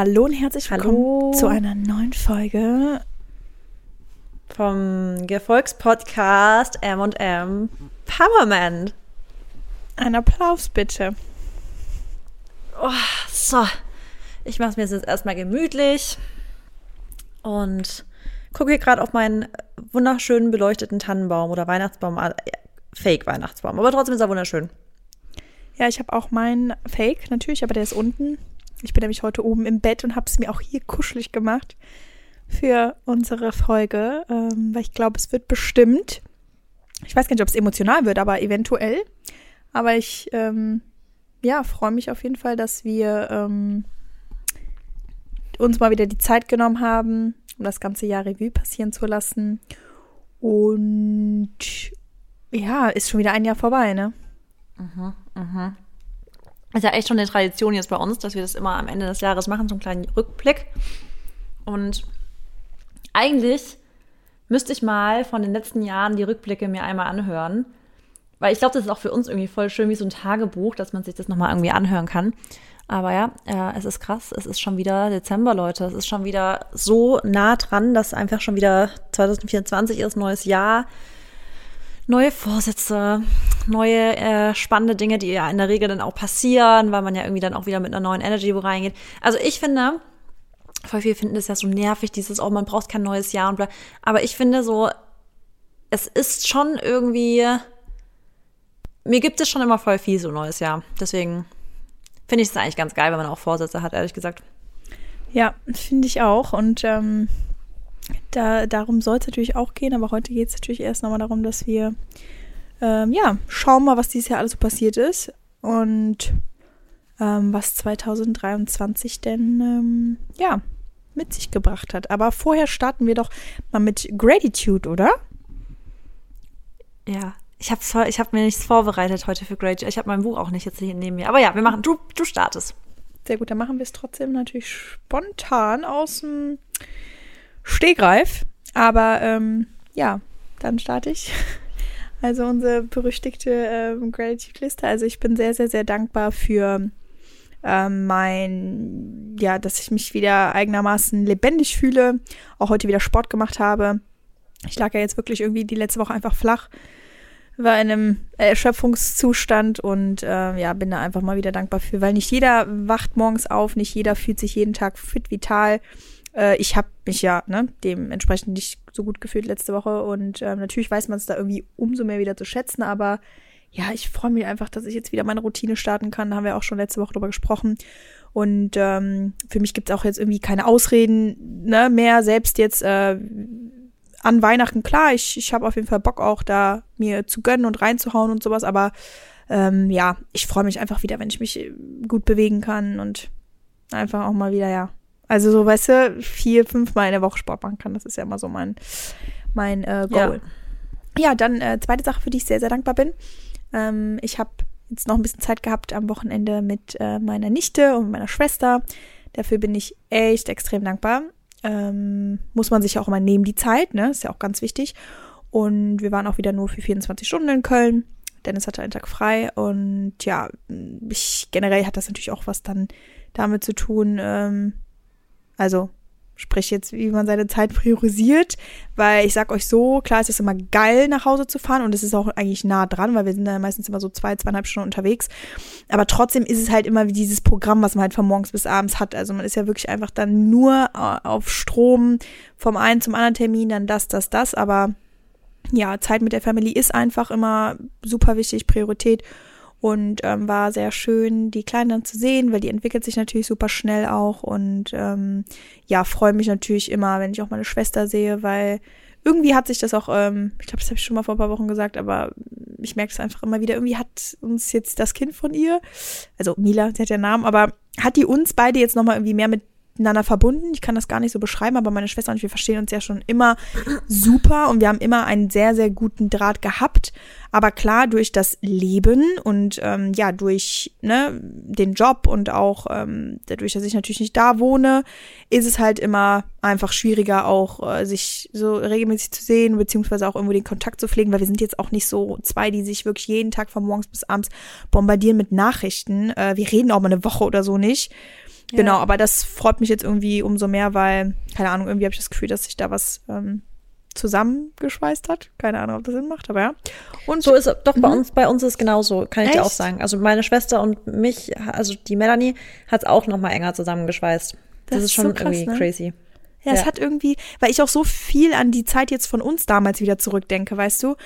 Hallo und herzlich willkommen Hallo. zu einer neuen Folge. vom Gefolgspodcast M&M Powerman. Ein Applaus bitte. Oh, so, ich mache es mir jetzt erstmal gemütlich und gucke hier gerade auf meinen wunderschönen beleuchteten Tannenbaum oder Weihnachtsbaum, äh, Fake-Weihnachtsbaum, aber trotzdem ist er wunderschön. Ja, ich habe auch meinen Fake natürlich, aber der ist unten. Ich bin nämlich heute oben im Bett und habe es mir auch hier kuschelig gemacht für unsere Folge, ähm, weil ich glaube, es wird bestimmt. Ich weiß gar nicht, ob es emotional wird, aber eventuell. Aber ich ähm, ja, freue mich auf jeden Fall, dass wir ähm, uns mal wieder die Zeit genommen haben, um das ganze Jahr Revue passieren zu lassen. Und ja, ist schon wieder ein Jahr vorbei, ne? Ist ja echt schon eine Tradition jetzt bei uns, dass wir das immer am Ende des Jahres machen, so einen kleinen Rückblick. Und eigentlich müsste ich mal von den letzten Jahren die Rückblicke mir einmal anhören. Weil ich glaube, das ist auch für uns irgendwie voll schön wie so ein Tagebuch, dass man sich das nochmal irgendwie anhören kann. Aber ja, äh, es ist krass. Es ist schon wieder Dezember, Leute. Es ist schon wieder so nah dran, dass einfach schon wieder 2024 ist, neues Jahr. Neue Vorsätze, neue äh, spannende Dinge, die ja in der Regel dann auch passieren, weil man ja irgendwie dann auch wieder mit einer neuen Energy wo reingeht. Also ich finde, voll viele finden das ja so nervig, dieses, oh, man braucht kein neues Jahr und bla. Aber ich finde so, es ist schon irgendwie, mir gibt es schon immer voll viel so neues Jahr. Deswegen finde ich es eigentlich ganz geil, wenn man auch Vorsätze hat, ehrlich gesagt. Ja, finde ich auch. Und ähm, da, darum soll es natürlich auch gehen, aber heute geht es natürlich erst nochmal darum, dass wir ähm, ja, schauen mal, was dieses Jahr alles so passiert ist und ähm, was 2023 denn ähm, ja, mit sich gebracht hat. Aber vorher starten wir doch mal mit Gratitude, oder? Ja, ich habe ich hab mir nichts vorbereitet heute für Great. Ich habe mein Buch auch nicht jetzt hier neben mir. Aber ja, wir machen, du, du startest. Sehr gut, dann machen wir es trotzdem natürlich spontan aus dem Stegreif. Aber ähm, ja, dann starte ich. Also unsere berüchtigte ähm, Gratitude-Liste. Also ich bin sehr, sehr, sehr dankbar für ähm, mein, ja, dass ich mich wieder eigenermaßen lebendig fühle, auch heute wieder Sport gemacht habe. Ich lag ja jetzt wirklich irgendwie die letzte Woche einfach flach, war in einem Erschöpfungszustand und äh, ja, bin da einfach mal wieder dankbar für, weil nicht jeder wacht morgens auf, nicht jeder fühlt sich jeden Tag fit, vital. Äh, ich habe mich ja ne, dementsprechend nicht so gut gefühlt letzte Woche und äh, natürlich weiß man es da irgendwie umso mehr wieder zu schätzen, aber ja, ich freue mich einfach, dass ich jetzt wieder meine Routine starten kann. Da haben wir auch schon letzte Woche drüber gesprochen. Und ähm, für mich gibt es auch jetzt irgendwie keine Ausreden ne, mehr, selbst jetzt äh, an Weihnachten. Klar, ich, ich habe auf jeden Fall Bock auch da mir zu gönnen und reinzuhauen und sowas, aber ähm, ja, ich freue mich einfach wieder, wenn ich mich äh, gut bewegen kann und einfach auch mal wieder, ja. Also so, weißt du, vier, fünf Mal in der Woche Sport machen kann. Das ist ja immer so mein, mein äh, Goal. Ja, ja dann äh, zweite Sache, für die ich sehr, sehr dankbar bin. Ähm, ich habe jetzt noch ein bisschen Zeit gehabt am Wochenende mit äh, meiner Nichte und meiner Schwester. Dafür bin ich echt extrem dankbar. Ähm, muss man sich auch immer nehmen, die Zeit, ne? Ist ja auch ganz wichtig. Und wir waren auch wieder nur für 24 Stunden in Köln. Dennis hatte einen Tag frei und ja, ich, generell hat das natürlich auch was dann damit zu tun, ähm, also sprich jetzt, wie man seine Zeit priorisiert, weil ich sag euch so, klar ist es immer geil, nach Hause zu fahren und es ist auch eigentlich nah dran, weil wir sind da meistens immer so zwei, zweieinhalb Stunden unterwegs. Aber trotzdem ist es halt immer wie dieses Programm, was man halt von morgens bis abends hat. Also man ist ja wirklich einfach dann nur äh, auf Strom vom einen zum anderen Termin, dann das, das, das. Aber ja, Zeit mit der Family ist einfach immer super wichtig, Priorität und ähm, war sehr schön, die Kleinen dann zu sehen, weil die entwickelt sich natürlich super schnell auch. Und ähm, ja, freue mich natürlich immer, wenn ich auch meine Schwester sehe, weil irgendwie hat sich das auch, ähm, ich glaube, das habe ich schon mal vor ein paar Wochen gesagt, aber ich merke es einfach immer wieder, irgendwie hat uns jetzt das Kind von ihr, also Mila, sie hat ja Namen, aber hat die uns beide jetzt nochmal irgendwie mehr mit miteinander verbunden. Ich kann das gar nicht so beschreiben, aber meine Schwester und ich, wir verstehen uns ja schon immer super und wir haben immer einen sehr, sehr guten Draht gehabt. Aber klar, durch das Leben und ähm, ja, durch ne, den Job und auch ähm, dadurch, dass ich natürlich nicht da wohne, ist es halt immer einfach schwieriger, auch äh, sich so regelmäßig zu sehen, beziehungsweise auch irgendwo den Kontakt zu pflegen, weil wir sind jetzt auch nicht so zwei, die sich wirklich jeden Tag von morgens bis abends bombardieren mit Nachrichten. Äh, wir reden auch mal eine Woche oder so nicht. Genau, aber das freut mich jetzt irgendwie umso mehr, weil, keine Ahnung, irgendwie habe ich das Gefühl, dass sich da was ähm, zusammengeschweißt hat. Keine Ahnung, ob das Sinn macht, aber ja. Und so ist es doch bei uns, bei uns ist es genauso, kann ich Echt? dir auch sagen. Also meine Schwester und mich, also die Melanie, hat es auch noch mal enger zusammengeschweißt. Das, das ist schon so krass, irgendwie ne? crazy. Ja, es hat irgendwie, weil ich auch so viel an die Zeit jetzt von uns damals wieder zurückdenke, weißt du?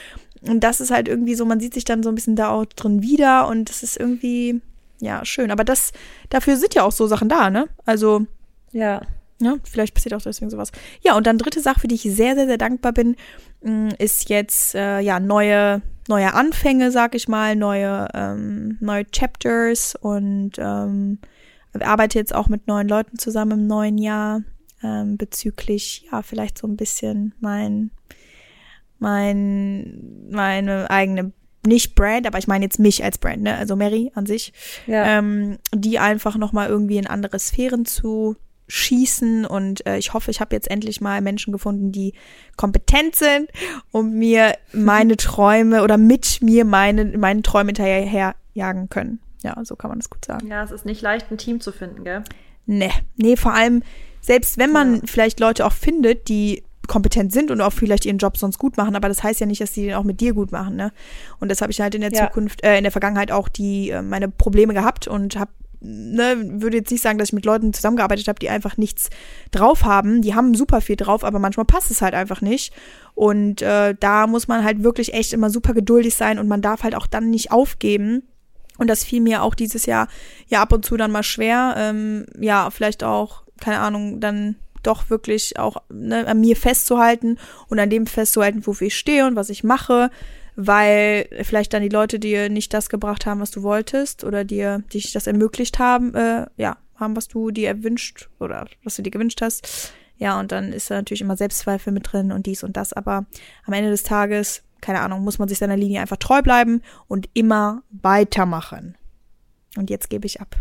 Und das ist halt irgendwie so, man sieht sich dann so ein bisschen da auch drin wieder und das ist irgendwie, ja, schön. Aber das, dafür sind ja auch so Sachen da, ne? Also. Ja. Ja, vielleicht passiert auch deswegen sowas. Ja, und dann dritte Sache, für die ich sehr, sehr, sehr dankbar bin, mm, ist jetzt, äh, ja, neue, neue Anfänge, sag ich mal, neue, ähm, neue Chapters und ähm, arbeite jetzt auch mit neuen Leuten zusammen im neuen Jahr ähm, bezüglich, ja, vielleicht so ein bisschen mein, mein, meine eigene nicht Brand, aber ich meine jetzt mich als Brand, ne? Also Mary an sich, ja. ähm, die einfach noch mal irgendwie in andere Sphären zu schießen und äh, ich hoffe, ich habe jetzt endlich mal Menschen gefunden, die kompetent sind, um mir meine Träume oder mit mir meine meinen Träumen hinterherjagen können. Ja, so kann man das gut sagen. Ja, es ist nicht leicht, ein Team zu finden, gell? Nee, nee, vor allem selbst wenn man ja. vielleicht Leute auch findet, die kompetent sind und auch vielleicht ihren Job sonst gut machen, aber das heißt ja nicht, dass sie den auch mit dir gut machen, ne? Und das habe ich halt in der ja. Zukunft, äh, in der Vergangenheit auch die äh, meine Probleme gehabt und habe ne, würde jetzt nicht sagen, dass ich mit Leuten zusammengearbeitet habe, die einfach nichts drauf haben. Die haben super viel drauf, aber manchmal passt es halt einfach nicht. Und äh, da muss man halt wirklich echt immer super geduldig sein und man darf halt auch dann nicht aufgeben. Und das fiel mir auch dieses Jahr ja ab und zu dann mal schwer. Ähm, ja, vielleicht auch, keine Ahnung, dann doch wirklich auch ne, an mir festzuhalten und an dem festzuhalten, wofür ich stehe und was ich mache weil vielleicht dann die Leute dir nicht das gebracht haben, was du wolltest oder dir dich das ermöglicht haben, äh, ja, haben, was du dir erwünscht oder was du dir gewünscht hast. Ja, und dann ist da natürlich immer Selbstzweifel mit drin und dies und das, aber am Ende des Tages, keine Ahnung, muss man sich seiner Linie einfach treu bleiben und immer weitermachen. Und jetzt gebe ich ab.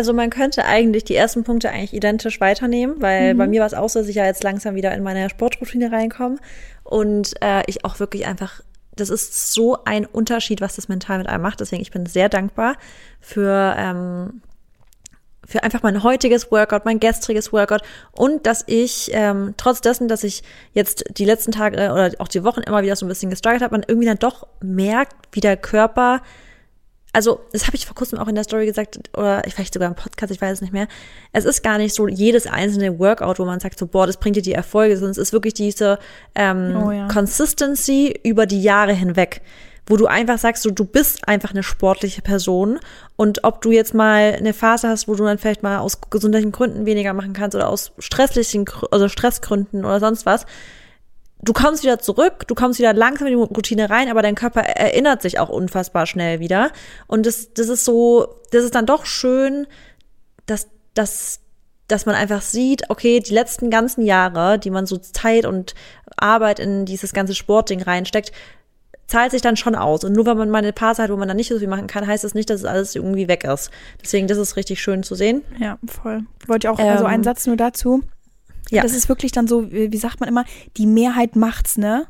Also man könnte eigentlich die ersten Punkte eigentlich identisch weiternehmen, weil mhm. bei mir war es auch so, dass ich ja jetzt langsam wieder in meine Sportroutine reinkomme und äh, ich auch wirklich einfach das ist so ein Unterschied, was das mental mit einem macht. Deswegen ich bin sehr dankbar für ähm, für einfach mein heutiges Workout, mein gestriges Workout und dass ich ähm, trotz dessen, dass ich jetzt die letzten Tage oder auch die Wochen immer wieder so ein bisschen gestruggelt habe, man irgendwie dann doch merkt, wie der Körper also das habe ich vor kurzem auch in der Story gesagt oder vielleicht sogar im Podcast, ich weiß es nicht mehr. Es ist gar nicht so jedes einzelne Workout, wo man sagt so, boah, das bringt dir die Erfolge, sondern es ist wirklich diese ähm, oh, ja. Consistency über die Jahre hinweg, wo du einfach sagst, so, du bist einfach eine sportliche Person und ob du jetzt mal eine Phase hast, wo du dann vielleicht mal aus gesundheitlichen Gründen weniger machen kannst oder aus stresslichen, also Stressgründen oder sonst was, du kommst wieder zurück, du kommst wieder langsam in die Routine rein, aber dein Körper erinnert sich auch unfassbar schnell wieder. Und das, das ist so, das ist dann doch schön, dass, dass, dass man einfach sieht, okay, die letzten ganzen Jahre, die man so Zeit und Arbeit in dieses ganze Sportding reinsteckt, zahlt sich dann schon aus. Und nur wenn man mal eine Phase hat, wo man dann nicht so viel machen kann, heißt das nicht, dass es alles irgendwie weg ist. Deswegen, das ist richtig schön zu sehen. Ja, voll. Wollte ich auch, ähm, also einen Satz nur dazu. Ja. Das ist wirklich dann so, wie sagt man immer, die Mehrheit macht's, ne?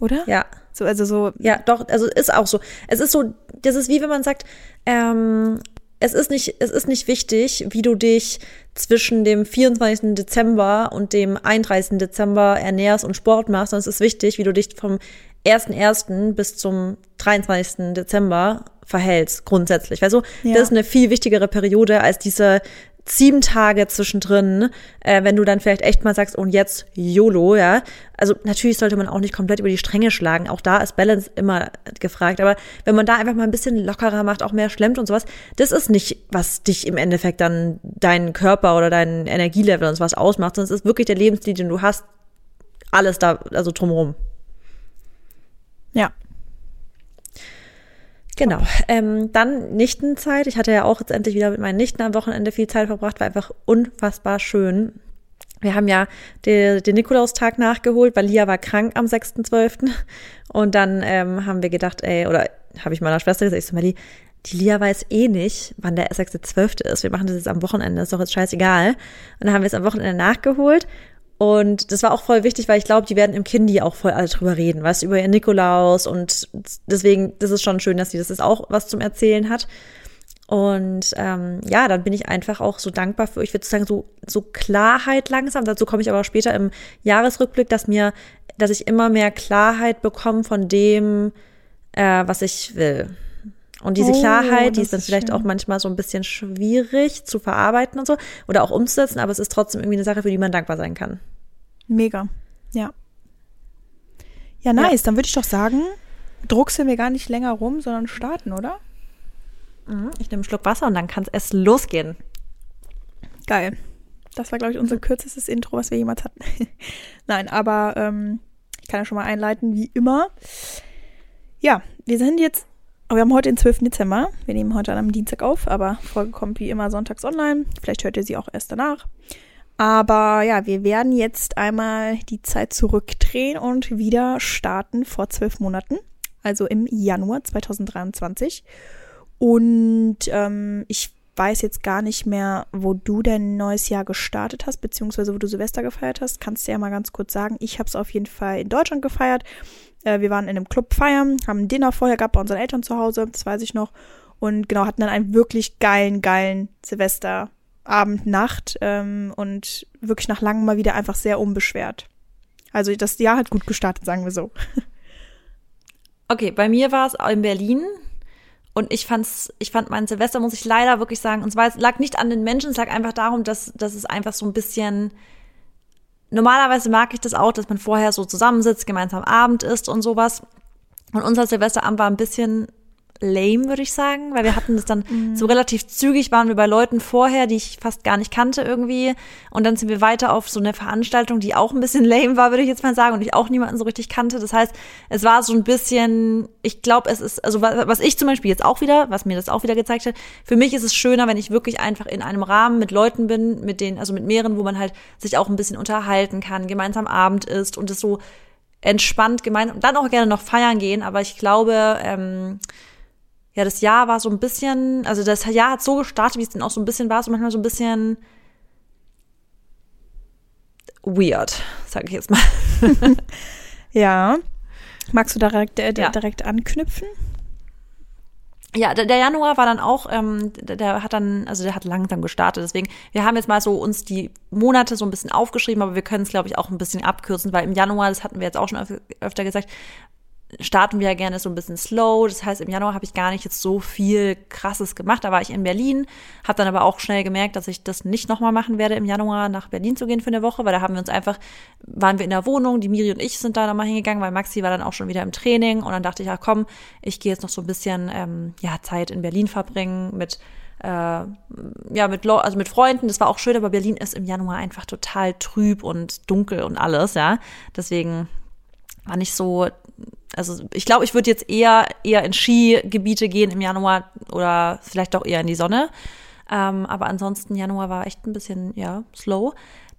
Oder? Ja. So, also so. Ja, doch, also ist auch so. Es ist so, das ist wie wenn man sagt, ähm, es ist nicht, es ist nicht wichtig, wie du dich zwischen dem 24. Dezember und dem 31. Dezember ernährst und Sport machst, sondern es ist wichtig, wie du dich vom 1.1. bis zum 23. Dezember verhältst, grundsätzlich. Weißt du, ja. das ist eine viel wichtigere Periode als diese sieben Tage zwischendrin, äh, wenn du dann vielleicht echt mal sagst, und jetzt YOLO, ja. Also natürlich sollte man auch nicht komplett über die Stränge schlagen. Auch da ist Balance immer gefragt. Aber wenn man da einfach mal ein bisschen lockerer macht, auch mehr schlemmt und sowas, das ist nicht, was dich im Endeffekt dann deinen Körper oder dein Energielevel und sowas ausmacht, sondern es ist wirklich der Lebensstil, den du hast, alles da, also drumherum. Ja, Genau. Ähm, dann Nichtenzeit. Ich hatte ja auch jetzt endlich wieder mit meinen Nichten am Wochenende viel Zeit verbracht, war einfach unfassbar schön. Wir haben ja den, den Nikolaustag nachgeholt, weil Lia war krank am 6.12. Und dann ähm, haben wir gedacht, ey, oder habe ich meiner Schwester gesagt, ich so, Melli, die Lia weiß eh nicht, wann der 6.12. ist. Wir machen das jetzt am Wochenende, ist doch jetzt scheißegal. Und dann haben wir es am Wochenende nachgeholt und das war auch voll wichtig, weil ich glaube, die werden im Kindi auch voll alle drüber reden, was über ihr Nikolaus und deswegen, das ist schon schön, dass sie das jetzt auch was zum Erzählen hat. Und ähm, ja, dann bin ich einfach auch so dankbar für, ich würde sagen, so, so Klarheit langsam. Dazu komme ich aber später im Jahresrückblick, dass mir, dass ich immer mehr Klarheit bekomme von dem, äh, was ich will. Und diese Oh, Klarheit, die ist dann ist vielleicht schön. auch manchmal so ein bisschen schwierig zu verarbeiten und so oder auch umzusetzen, aber es ist trotzdem irgendwie eine Sache, für die man dankbar sein kann. Mega. Ja. Ja, nice. Dann würde ich doch sagen, druckseln wir gar nicht länger rum, sondern starten, oder? Mhm, Ich nehme einen Schluck Wasser und dann kann es losgehen. Geil. Das war, glaube ich, unser kürzestes Intro, was wir jemals hatten. Nein, aber ähm, ich kann ja schon mal einleiten, wie immer. Ja, wir sind jetzt, wir haben heute den 12. Dezember. Wir nehmen heute einem Dienstag auf, aber Folge kommt wie immer sonntags online. Vielleicht hört ihr sie auch erst danach. Aber ja, wir werden jetzt einmal die Zeit zurückdrehen und wieder starten vor zwölf Monaten, also im Januar 2023. Und ähm, ich weiß jetzt gar nicht mehr, wo du dein neues Jahr gestartet hast, beziehungsweise wo du Silvester gefeiert hast. Kannst du ja mal ganz kurz sagen. Ich habe es auf jeden Fall in Deutschland gefeiert. Äh, wir waren in einem Club feiern, haben ein Dinner vorher gehabt bei unseren Eltern zu Hause, das weiß ich noch. Und genau, hatten dann einen wirklich geilen, geilen Silvesterabend, Nacht ähm, und wirklich nach langem mal wieder einfach sehr unbeschwert. Also das Jahr hat gut gestartet, sagen wir so. Okay, bei mir war es in Berlin und ich fand's, ich fand mein Silvester, muss ich leider wirklich sagen, und zwar es lag nicht an den Menschen, es lag einfach darum, dass, dass es einfach so ein bisschen, normalerweise mag ich das auch, dass man vorher so zusammensitzt, gemeinsam Abend isst und sowas. Und unser Silvesterabend war ein bisschen lame, würde ich sagen, weil wir hatten das dann so relativ zügig, waren wir bei Leuten vorher, die ich fast gar nicht kannte irgendwie. Und dann sind wir weiter auf so eine Veranstaltung, die auch ein bisschen lame war, würde ich jetzt mal sagen, und ich auch niemanden so richtig kannte. Das heißt, es war so ein bisschen, ich glaube, es ist, also wa- was ich zum Beispiel jetzt auch wieder, was mir das auch wieder gezeigt hat, für mich ist es schöner, wenn ich wirklich einfach in einem Rahmen mit Leuten bin, mit denen, also mit mehreren, wo man halt sich auch ein bisschen unterhalten kann, gemeinsam Abend isst und es so entspannt gemeinsam, dann auch gerne noch feiern gehen, aber ich glaube, ähm, ja, das Jahr war so ein bisschen, also das Jahr hat so gestartet, wie es denn auch so ein bisschen war, so manchmal so ein bisschen weird, sage ich jetzt mal. Ja. Magst du direkt, äh, Ja. direkt anknüpfen? Ja, der, der Januar war dann auch, ähm, der, der hat dann, also der hat langsam gestartet. Deswegen, wir haben jetzt mal so uns die Monate so ein bisschen aufgeschrieben, aber wir können es, glaube ich, auch ein bisschen abkürzen, weil im Januar, das hatten wir jetzt auch schon öf öfter gesagt, starten wir ja gerne so ein bisschen slow. Das heißt, im Januar habe ich gar nicht jetzt so viel Krasses gemacht. Da war ich in Berlin, habe dann aber auch schnell gemerkt, dass ich das nicht nochmal machen werde, im Januar nach Berlin zu gehen für eine Woche, weil da haben wir uns einfach, waren wir in der Wohnung, die Miri und ich sind da nochmal hingegangen, weil Maxi war dann auch schon wieder im Training und dann dachte ich, ja komm, ich gehe jetzt noch so ein bisschen ähm, ja, Zeit in Berlin verbringen mit äh, ja, mit, also mit Freunden, das war auch schön, aber Berlin ist im Januar einfach total trüb und dunkel und alles, ja. Deswegen war nicht so, also ich glaube, ich würde jetzt eher eher in Skigebiete gehen im Januar oder vielleicht doch eher in die Sonne. Ähm, aber ansonsten Januar war echt ein bisschen ja slow.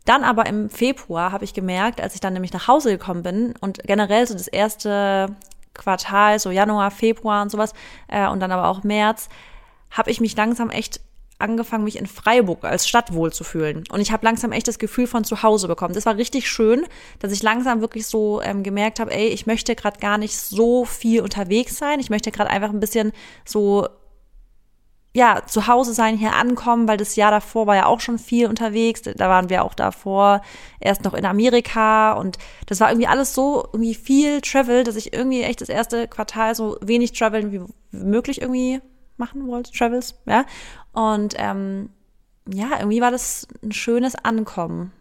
Dann aber im Februar habe ich gemerkt, als ich dann nämlich nach Hause gekommen bin und generell so das erste Quartal, so Januar, Februar und sowas äh, und dann aber auch März, habe ich mich langsam echt angefangen, mich in Freiburg als Stadt wohl zu fühlen. Und ich habe langsam echt das Gefühl von zu Hause bekommen. Das war richtig schön, dass ich langsam wirklich so ähm, gemerkt habe, ey, ich möchte gerade gar nicht so viel unterwegs sein. Ich möchte gerade einfach ein bisschen so ja, zu Hause sein, hier ankommen, weil das Jahr davor war ja auch schon viel unterwegs. Da waren wir auch davor erst noch in Amerika und das war irgendwie alles so irgendwie viel Travel, dass ich irgendwie echt das erste Quartal so wenig Traveln wie möglich irgendwie machen wollte, Travels, ja. Und ähm, ja, irgendwie war das ein schönes Ankommen.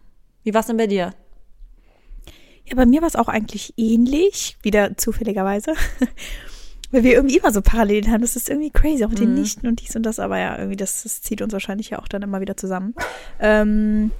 Wie war es denn bei dir? Ja, bei mir war es auch eigentlich ähnlich, wieder zufälligerweise. Weil wir irgendwie immer so Parallelen haben. Das ist irgendwie crazy, auch mit den Nichten und dies und das, aber ja, irgendwie, das, das zieht uns wahrscheinlich ja auch dann immer wieder zusammen. Ähm,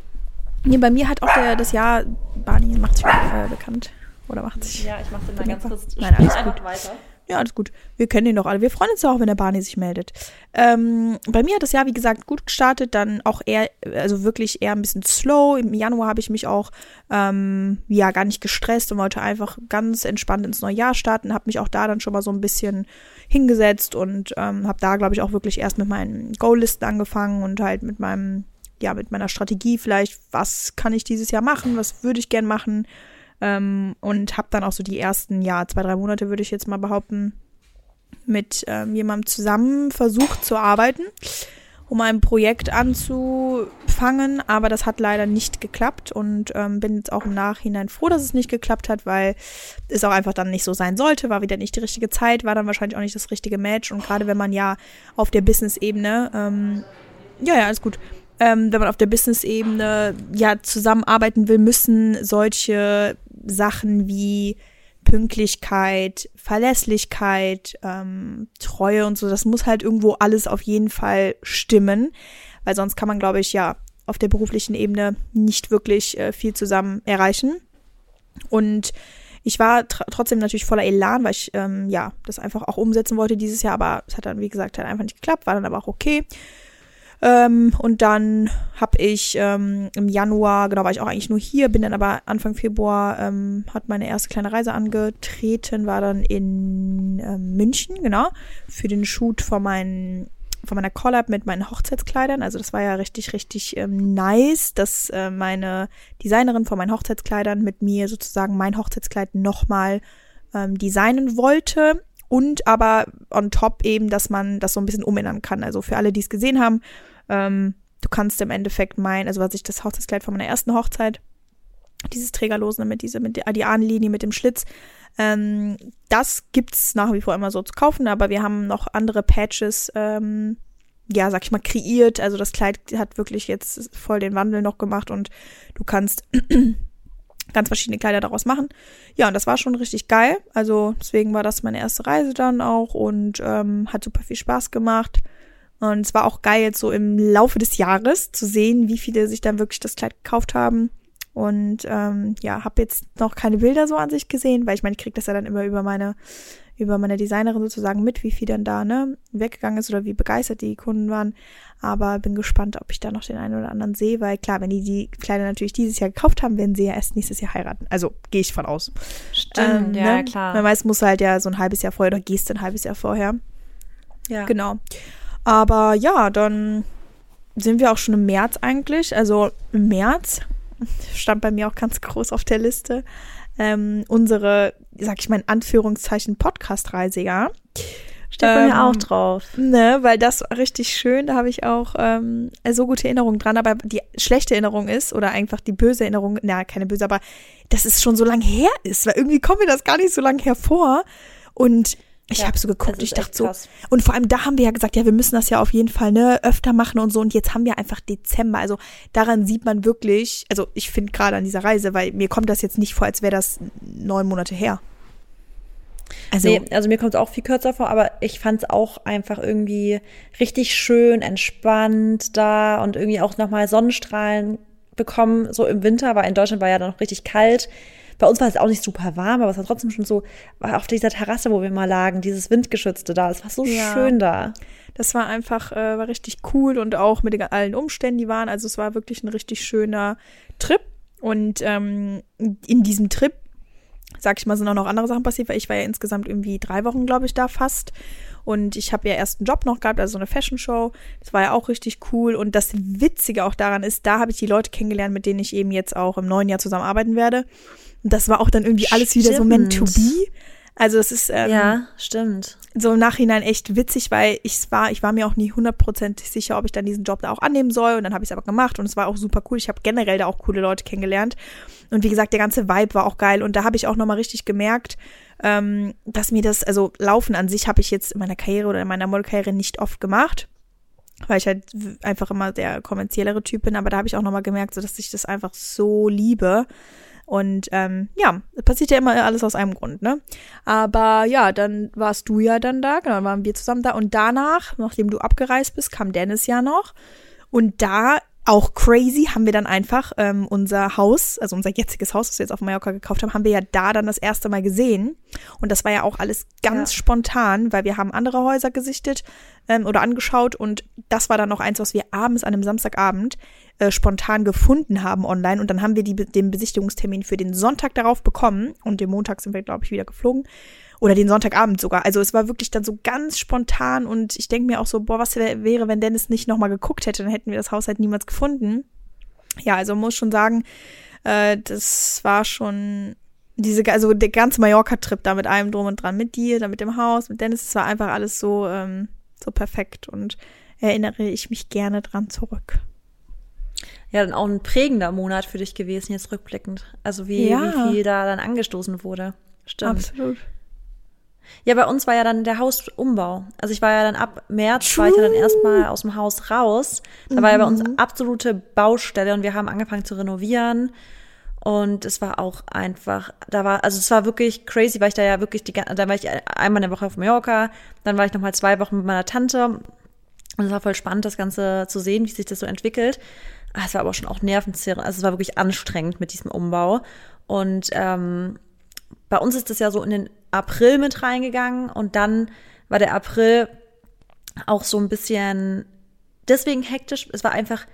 nee, bei mir hat auch der, das Jahr, Barney macht sich äh, bekannt. Oder macht sich. Ja, ich mache den mal ganz kurz- Nein, alles gut. weiter. Ja, alles gut. Wir kennen den doch alle. Wir freuen uns auch, wenn der Barney sich meldet. Ähm, bei mir hat das Jahr, wie gesagt, gut gestartet. Dann auch eher, also wirklich eher ein bisschen slow. Im Januar habe ich mich auch ähm, ja gar nicht gestresst und wollte einfach ganz entspannt ins neue Jahr starten. Habe mich auch da dann schon mal so ein bisschen hingesetzt und ähm, habe da, glaube ich, auch wirklich erst mit meinen Goal-Listen angefangen und halt mit meinem, ja, mit meiner Strategie vielleicht, was kann ich dieses Jahr machen, was würde ich gern machen. Ähm, und habe dann auch so die ersten, ja, zwei, drei Monate, würde ich jetzt mal behaupten, mit ähm, jemandem zusammen versucht zu arbeiten, um ein Projekt anzufangen, aber das hat leider nicht geklappt. Und ähm, bin jetzt auch im Nachhinein froh, dass es nicht geklappt hat, weil es auch einfach dann nicht so sein sollte, war wieder nicht die richtige Zeit, war dann wahrscheinlich auch nicht das richtige Match. Und gerade wenn man ja auf der Business-Ebene, ähm, ja, ja, alles gut, ähm, wenn man auf der Business-Ebene ja zusammenarbeiten will, müssen solche Sachen wie Pünktlichkeit, Verlässlichkeit, ähm, Treue und so, das muss halt irgendwo alles auf jeden Fall stimmen, weil sonst kann man, glaube ich, ja auf der beruflichen Ebene nicht wirklich äh, viel zusammen erreichen. Und ich war tr trotzdem natürlich voller Elan, weil ich ähm, ja das einfach auch umsetzen wollte dieses Jahr, aber es hat dann, wie gesagt, halt einfach nicht geklappt, war dann aber auch okay. Ähm, und dann habe ich ähm, im Januar, genau, war ich auch eigentlich nur hier, bin dann aber Anfang Februar, ähm, hat meine erste kleine Reise angetreten, war dann in ähm, München, genau, für den Shoot von meinen von meiner Collab mit meinen Hochzeitskleidern. Also das war ja richtig, richtig ähm, nice, dass äh, meine Designerin von meinen Hochzeitskleidern mit mir sozusagen mein Hochzeitskleid nochmal ähm, designen wollte. Und aber on top eben, dass man das so ein bisschen umändern kann. Also für alle, die es gesehen haben, ähm, du kannst im Endeffekt mein, also was ich das Hochzeitskleid von meiner ersten Hochzeit, dieses Trägerlosene mit dieser, mit der, die Ahnenlinie mit dem Schlitz, ähm, das gibt's nach wie vor immer so zu kaufen, aber wir haben noch andere Patches, ähm, ja, sag ich mal, kreiert. Also das Kleid hat wirklich jetzt voll den Wandel noch gemacht und du kannst ganz verschiedene Kleider daraus machen. Ja, und das war schon richtig geil. Also deswegen war das meine erste Reise dann auch und ähm, hat super viel Spaß gemacht. Und es war auch geil, jetzt so im Laufe des Jahres zu sehen, wie viele sich dann wirklich das Kleid gekauft haben. Und ähm, ja, habe jetzt noch keine Bilder so an sich gesehen, weil ich meine, ich kriege das ja dann immer über meine über meine Designerin sozusagen mit, wie viel dann da ne weggegangen ist oder wie begeistert die Kunden waren. Aber bin gespannt, ob ich da noch den einen oder anderen sehe, weil klar, wenn die die Kleider natürlich dieses Jahr gekauft haben, werden sie ja erst nächstes Jahr heiraten. Also gehe ich von aus. Stimmt, ähm, ja ne? klar. Man weiß, muss halt ja so ein halbes Jahr vorher oder gehst ein halbes Jahr vorher. Ja. Genau. Aber ja, dann sind wir auch schon im März eigentlich. Also im März stand bei mir auch ganz groß auf der Liste ähm, unsere, sag ich mal in Anführungszeichen, Podcast-Reise, ja. Steht bei ähm, mir auch drauf. Ne, weil das war richtig schön, da habe ich auch ähm, so gute Erinnerungen dran. Aber die schlechte Erinnerung ist, oder einfach die böse Erinnerung, na, keine böse, aber dass es schon so lang her ist, weil irgendwie kommt mir das gar nicht so lang hervor. Und ich ja, habe so geguckt, ich dachte so. Krass. Und vor allem da haben wir ja gesagt, ja, wir müssen das ja auf jeden Fall ne öfter machen und so. Und jetzt haben wir einfach Dezember. Also daran sieht man wirklich, also ich finde gerade an dieser Reise, weil mir kommt das jetzt nicht vor, als wäre das neun Monate her. Also, nee, also mir kommt es auch viel kürzer vor, aber ich fand es auch einfach irgendwie richtig schön, entspannt da und irgendwie auch nochmal Sonnenstrahlen bekommen, so im Winter, weil in Deutschland war ja dann noch richtig kalt. Bei uns war es auch nicht super warm, aber es war trotzdem schon so, auf dieser Terrasse, wo wir mal lagen, dieses Windgeschützte da, es war so ja. schön da. Das war einfach, äh, war richtig cool und auch mit den, allen Umständen, die waren. Also es war wirklich ein richtig schöner Trip. Und ähm, in diesem Trip, sag ich mal, sind auch noch andere Sachen passiert, weil ich war ja insgesamt irgendwie drei Wochen, glaube ich, da fast. Und ich habe ja erst einen Job noch gehabt, also so eine Fashion Show. Das war ja auch richtig cool. Und das Witzige auch daran ist, da habe ich die Leute kennengelernt, mit denen ich eben jetzt auch im neuen Jahr zusammenarbeiten werde. Und das war auch dann irgendwie alles stimmt. wieder so meant to be. Also es ist ähm, ja stimmt so im Nachhinein echt witzig, weil ich war ich war mir auch nie hundertprozentig sicher, ob ich dann diesen Job da auch annehmen soll und dann habe ich es aber gemacht und es war auch super cool. Ich habe generell da auch coole Leute kennengelernt und wie gesagt der ganze Vibe war auch geil und da habe ich auch noch mal richtig gemerkt, ähm, dass mir das also Laufen an sich habe ich jetzt in meiner Karriere oder in meiner Modelkarriere nicht oft gemacht weil ich halt einfach immer der kommerziellere Typ bin, aber da habe ich auch noch mal gemerkt, so dass ich das einfach so liebe und ähm, ja, passiert ja immer alles aus einem Grund, ne? Aber ja, dann warst du ja dann da, genau, dann waren wir zusammen da. Und danach, nachdem du abgereist bist, kam Dennis ja noch. Und da auch crazy haben wir dann einfach ähm, unser Haus, also unser jetziges Haus, das wir jetzt auf Mallorca gekauft haben, haben wir ja da dann das erste Mal gesehen. Und das war ja auch alles ganz ja. spontan, weil wir haben andere Häuser gesichtet ähm, oder angeschaut und das war dann noch eins, was wir abends an einem Samstagabend äh, spontan gefunden haben online. Und dann haben wir die, den Besichtigungstermin für den Sonntag darauf bekommen und den Montag sind wir, glaube ich, wieder geflogen. Oder den Sonntagabend sogar. Also es war wirklich dann so ganz spontan und ich denke mir auch so, boah, was wäre, wenn Dennis nicht nochmal geguckt hätte, dann hätten wir das Haus halt niemals gefunden. Ja, also muss schon sagen, äh, das war schon diese, also der ganze Mallorca-Trip da mit allem drum und dran, mit dir, dann mit dem Haus, mit Dennis, es war einfach alles so, ähm, so perfekt und erinnere ich mich gerne dran zurück. Ja, dann auch ein prägender Monat für dich gewesen, jetzt rückblickend. Also wie, Ja. wie viel da dann angestoßen wurde. Stimmt. Absolut. Ja, bei uns war ja dann der Hausumbau. Also ich war ja dann ab März, war ich ja dann erstmal aus dem Haus raus. Da war ja bei uns absolute Baustelle und wir haben angefangen zu renovieren. Und es war auch einfach, da war, also es war wirklich crazy, weil ich da ja wirklich, die, ga- da war ich einmal eine Woche auf Mallorca, dann war ich nochmal zwei Wochen mit meiner Tante. Und es war voll spannend, das Ganze zu sehen, wie sich das so entwickelt. Ah, Es war aber schon auch nervenzerrend, also es war wirklich anstrengend mit diesem Umbau. Und ähm, bei uns ist das ja so in den April mit reingegangen und dann war der April auch so ein bisschen deswegen hektisch. Es war einfach,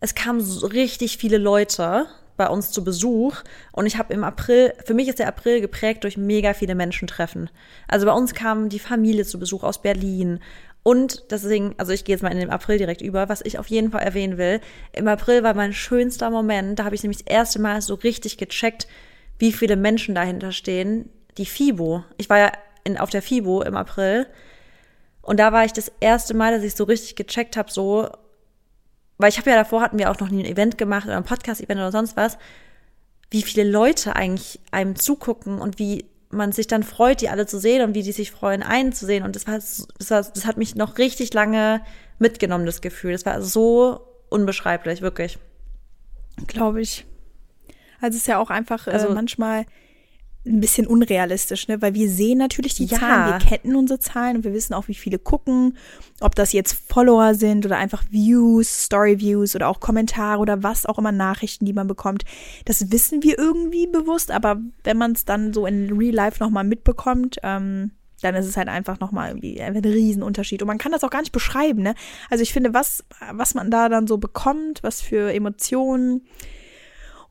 es kamen so richtig viele Leute bei uns zu Besuch und ich habe im April, für mich ist der April geprägt durch mega viele Menschentreffen. Also bei uns kam die Familie zu Besuch aus Berlin und deswegen, also ich gehe jetzt mal in den April direkt über, was ich auf jeden Fall erwähnen will. Im April war mein schönster Moment, da habe ich nämlich das erste Mal so richtig gecheckt, wie viele Menschen dahinter stehen. Die FIBO. Ich war ja in, auf der FIBO im April und da war ich das erste Mal, dass ich so richtig gecheckt habe, so, weil ich habe ja davor hatten wir auch noch nie ein Event gemacht oder ein Podcast-Event oder sonst was, wie viele Leute eigentlich einem zugucken und wie man sich dann freut, die alle zu sehen und wie die sich freuen, einen zu sehen. Und das war, das war, das hat mich noch richtig lange mitgenommen, das Gefühl. Das war so unbeschreiblich, wirklich. Glaube ich. Also es ist ja auch einfach Also- äh, manchmal ein bisschen unrealistisch, ne? Weil wir sehen natürlich die Ja. Zahlen, wir kennen unsere Zahlen und wir wissen auch, wie viele gucken, ob das jetzt Follower sind oder einfach Views, Story-Views oder auch Kommentare oder was auch immer Nachrichten, die man bekommt. Das wissen wir irgendwie bewusst, aber wenn man es dann so in Real Life nochmal mitbekommt, ähm, dann ist es halt einfach nochmal irgendwie ein Riesenunterschied. Und man kann das auch gar nicht beschreiben, ne? Also ich finde, was, was man da dann so bekommt, was für Emotionen,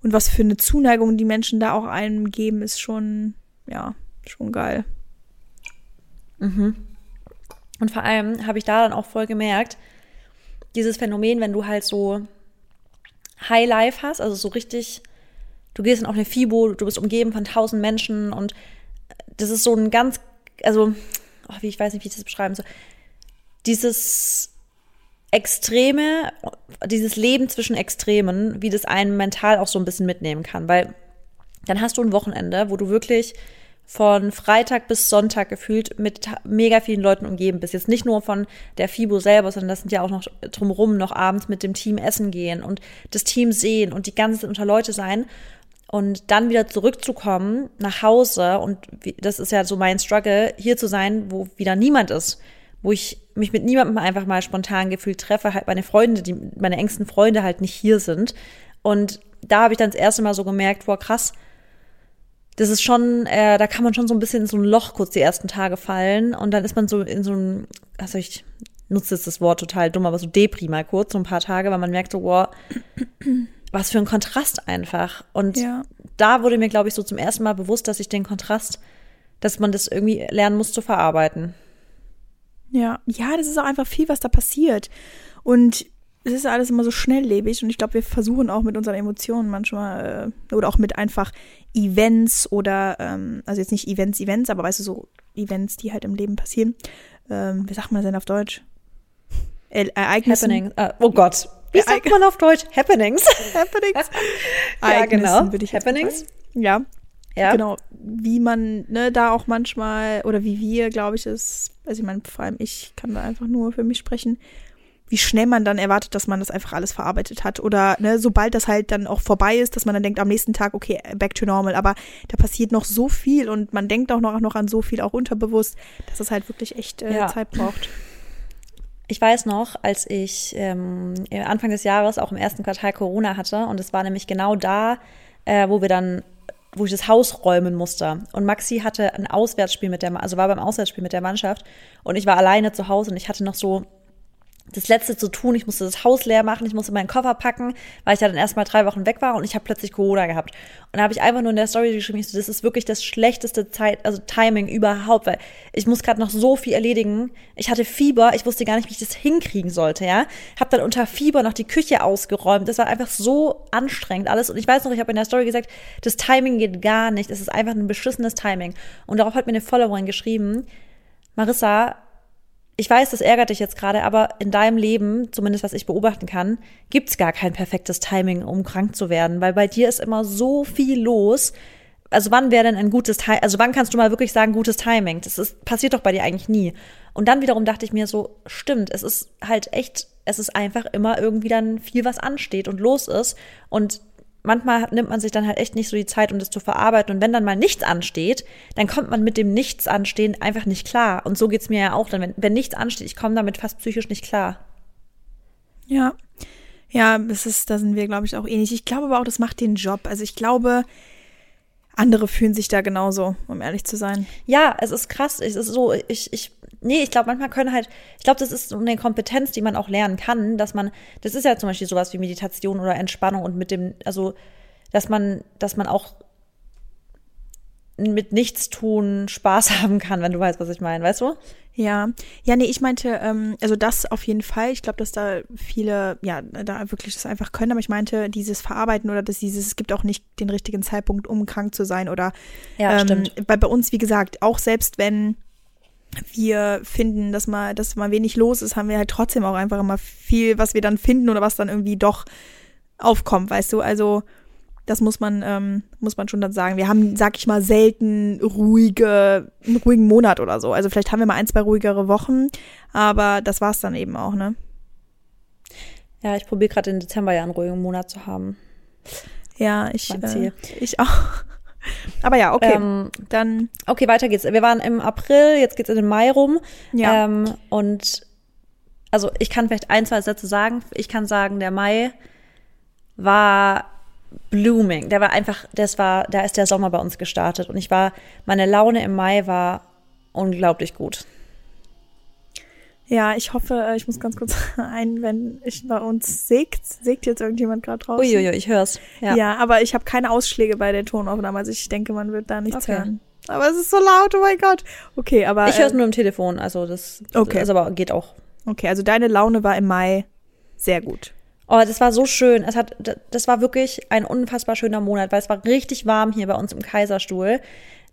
und was für eine Zuneigung die Menschen da auch einem geben, ist schon, ja, schon geil. Und vor allem habe ich da dann auch voll gemerkt, dieses Phänomen, wenn du halt so High Life hast, also so richtig, du gehst dann auf eine FIBO, du bist umgeben von tausend Menschen und das ist so ein ganz, also, oh, wie ich weiß nicht, wie ich das beschreiben soll. Dieses Extreme, dieses Leben zwischen Extremen, wie das einen mental auch so ein bisschen mitnehmen kann, weil dann hast du ein Wochenende, wo du wirklich von Freitag bis Sonntag gefühlt mit mega vielen Leuten umgeben bist. Jetzt nicht nur von der FIBO selber, sondern das sind ja auch noch drumrum noch abends mit dem Team essen gehen und das Team sehen und die ganze Zeit unter Leute sein und dann wieder zurückzukommen nach Hause und das ist ja so mein Struggle, hier zu sein, wo wieder niemand ist, wo ich mich mit niemandem einfach mal spontan gefühlt treffe, halt meine Freunde, die meine engsten Freunde halt nicht hier sind und da habe ich dann das erste Mal so gemerkt, boah krass, das ist schon, äh, da kann man schon so ein bisschen in so ein Loch kurz die ersten Tage fallen und dann ist man so in so einem, also ich nutze jetzt das Wort total dumm, aber so Depri mal kurz, so ein paar Tage, weil man merkt so, wow, was für ein Kontrast einfach. Und Ja. da wurde mir, glaube ich, so zum ersten Mal bewusst, dass ich den Kontrast, dass man das irgendwie lernen muss zu verarbeiten. Ja, ja, das ist auch einfach viel, was da passiert. Und es ist alles immer so schnelllebig und ich glaube, wir versuchen auch mit unseren Emotionen manchmal äh, oder auch mit einfach Events oder, ähm, also jetzt nicht Events, Events, aber weißt du, so Events, die halt im Leben passieren. Ähm, wie sagt man das denn auf Deutsch? E Ereignissen. Happenings. Äh, oh Gott. Wie sagt man auf Deutsch? Happenings. Happenings. Ja, genau. würde ich jetzt Happenings. Ja, Ja. genau. Wie man ne, da auch manchmal, oder wie wir, glaube ich, ist, also ich meine, vor allem ich kann da einfach nur für mich sprechen, wie schnell man dann erwartet, dass man das einfach alles verarbeitet hat. Oder ne, sobald das halt dann auch vorbei ist, dass man dann denkt am nächsten Tag, okay, back to normal. Aber da passiert noch so viel und man denkt auch noch, noch an so viel, auch unterbewusst, dass es halt wirklich echt äh, Ja. Zeit braucht. Ich weiß noch, als ich ähm, Anfang des Jahres auch im ersten Quartal Corona hatte und es war nämlich genau da, äh, wo wir dann, wo ich das Haus räumen musste. Und Maxi hatte ein Auswärtsspiel mit der, also war beim Auswärtsspiel mit der Mannschaft und ich war alleine zu Hause und ich hatte noch so das Letzte zu tun. Ich musste das Haus leer machen, ich musste meinen Koffer packen, weil ich ja dann erstmal drei Wochen weg war und ich habe plötzlich Corona gehabt. Und da habe ich einfach nur in der Story geschrieben, ich so, das ist wirklich das schlechteste Zeit, also Timing überhaupt, weil ich muss gerade noch so viel erledigen. Ich hatte Fieber, ich wusste gar nicht, wie ich das hinkriegen sollte, ja. Hab dann unter Fieber noch die Küche ausgeräumt. Das war einfach so anstrengend alles. Und ich weiß noch, ich habe in der Story gesagt, das Timing geht gar nicht. Es ist einfach ein beschissenes Timing. Und darauf hat mir eine Followerin geschrieben, Marissa, ich weiß, das ärgert dich jetzt gerade, aber in deinem Leben, zumindest was ich beobachten kann, gibt's gar kein perfektes Timing, um krank zu werden, weil bei dir ist immer so viel los. Also wann wäre denn ein gutes Timing? Also wann kannst du mal wirklich sagen gutes Timing? Das ist, passiert doch bei dir eigentlich nie. Und dann wiederum dachte ich mir so, stimmt, es ist halt echt, es ist einfach immer irgendwie dann viel, was ansteht und los ist. Und manchmal nimmt man sich dann halt echt nicht so die Zeit, um das zu verarbeiten. Und wenn dann mal nichts ansteht, dann kommt man mit dem Nichts anstehen einfach nicht klar. Und so geht's mir ja auch dann. Wenn, wenn nichts ansteht, ich komme damit fast psychisch nicht klar. Ja. Ja, das ist, da sind wir, glaube ich, auch ähnlich. Ich glaube aber auch, das macht den Job. Also ich glaube, andere fühlen sich da genauso, um ehrlich zu sein. Ja, es ist krass. Es ist so, ich, ich, nee, ich glaube, manchmal können halt, ich glaube, das ist so eine Kompetenz, die man auch lernen kann, dass man, das ist ja zum Beispiel sowas wie Meditation oder Entspannung und mit dem, also, dass man, dass man auch mit nichts tun Spaß haben kann, wenn du weißt, was ich meine, weißt du? Ja, ja, nee, ich meinte, ähm, also das auf jeden Fall. Ich glaube, dass da viele, ja, da wirklich das einfach können. Aber ich meinte, dieses Verarbeiten oder dass dieses, es gibt auch nicht den richtigen Zeitpunkt, um krank zu sein oder. Ja, ähm, stimmt. Bei, bei uns, wie gesagt, auch selbst wenn wir finden, dass mal, dass mal wenig los ist, haben wir halt trotzdem auch einfach immer viel, was wir dann finden oder was dann irgendwie doch aufkommt, weißt du? Also das muss man, ähm, muss man schon dann sagen. Wir haben, sag ich mal, selten ruhige, einen ruhigen Monat oder so. Also vielleicht haben wir mal ein, zwei ruhigere Wochen, aber das war's dann eben auch, ne? Ja, ich probiere gerade den Dezember ja einen ruhigen Monat zu haben. Ja, ich, äh, ich auch. Aber ja, okay. Ähm, dann, Okay, weiter geht's. Wir waren im April, jetzt geht's in den Mai rum. Ja. Ähm, und also ich kann vielleicht ein, zwei Sätze sagen. Ich kann sagen, der Mai war blooming. Der war einfach, das war, da ist der Sommer bei uns gestartet. Und ich war, meine Laune im Mai war unglaublich gut. Ja, ich hoffe, äh, ich muss ganz kurz ein, wenn ich bei uns sägt, sägt jetzt irgendjemand gerade draußen. Uiuiui, ich hör's. Ja. Ja. aber ich habe keine Ausschläge bei der Tonaufnahme, also ich denke, man wird da nichts Okay. hören. Aber es ist so laut, oh mein Gott. Okay, aber Ich höre es äh, nur im Telefon, also das, Okay. das aber geht auch. okay, also deine Laune war im Mai sehr gut. Oh, das war so schön. Es hat, das war wirklich ein unfassbar schöner Monat, weil es war richtig warm hier bei uns im Kaiserstuhl.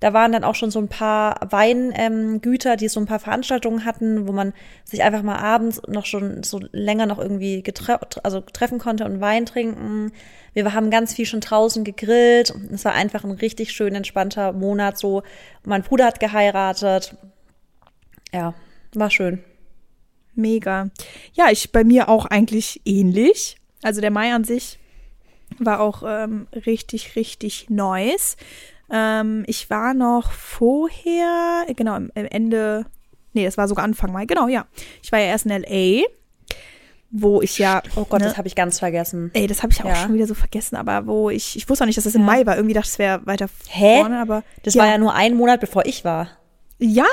Da waren dann auch schon so ein paar Weingüter, ähm, die so ein paar Veranstaltungen hatten, wo man sich einfach mal abends noch schon so länger noch irgendwie getre also treffen konnte und Wein trinken. Wir haben ganz viel schon draußen gegrillt. Es war einfach ein richtig schön entspannter Monat so. Mein Bruder hat geheiratet. Ja, war schön. Mega. Ja, ich bei mir auch eigentlich ähnlich. Also der Mai an sich war auch ähm, richtig, richtig nice. Ähm, ich war noch vorher, genau, am am Ende, nee, es war sogar Anfang Mai, genau, ja. Ich war ja erst in L.A., wo ich ja, Oh Gott, ne, das habe ich ganz vergessen. ey, das habe ich auch Ja. schon wieder so vergessen, aber wo ich, ich wusste auch nicht, dass das im Ja. Mai war. Irgendwie dachte ich, es wäre weiter Hä? vorne, aber Das ja. war ja nur ein Monat, bevor ich war. ja,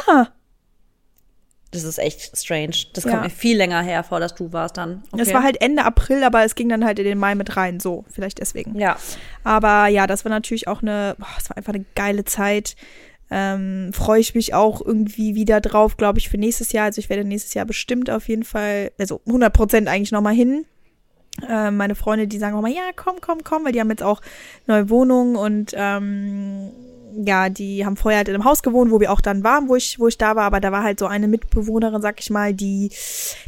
Das ist echt strange. Das Ja. kommt mir viel länger her vor, dass du warst dann. Okay. es war halt Ende April, aber es ging dann halt in den Mai mit rein, so, vielleicht deswegen. Ja. Aber ja, das war natürlich auch eine, boah, es war einfach eine geile Zeit. Ähm, Freue ich mich auch irgendwie wieder drauf, glaube ich, für nächstes Jahr. Also ich werde nächstes Jahr bestimmt auf jeden Fall, also 100 Prozent eigentlich nochmal hin. Ähm, meine Freunde, die sagen auch mal, ja, komm, komm, komm, weil die haben jetzt auch neue Wohnungen und ähm, ja, die haben vorher halt in einem Haus gewohnt, wo wir auch dann waren, wo ich, wo ich da war, aber da war halt so eine Mitbewohnerin, sag ich mal, die,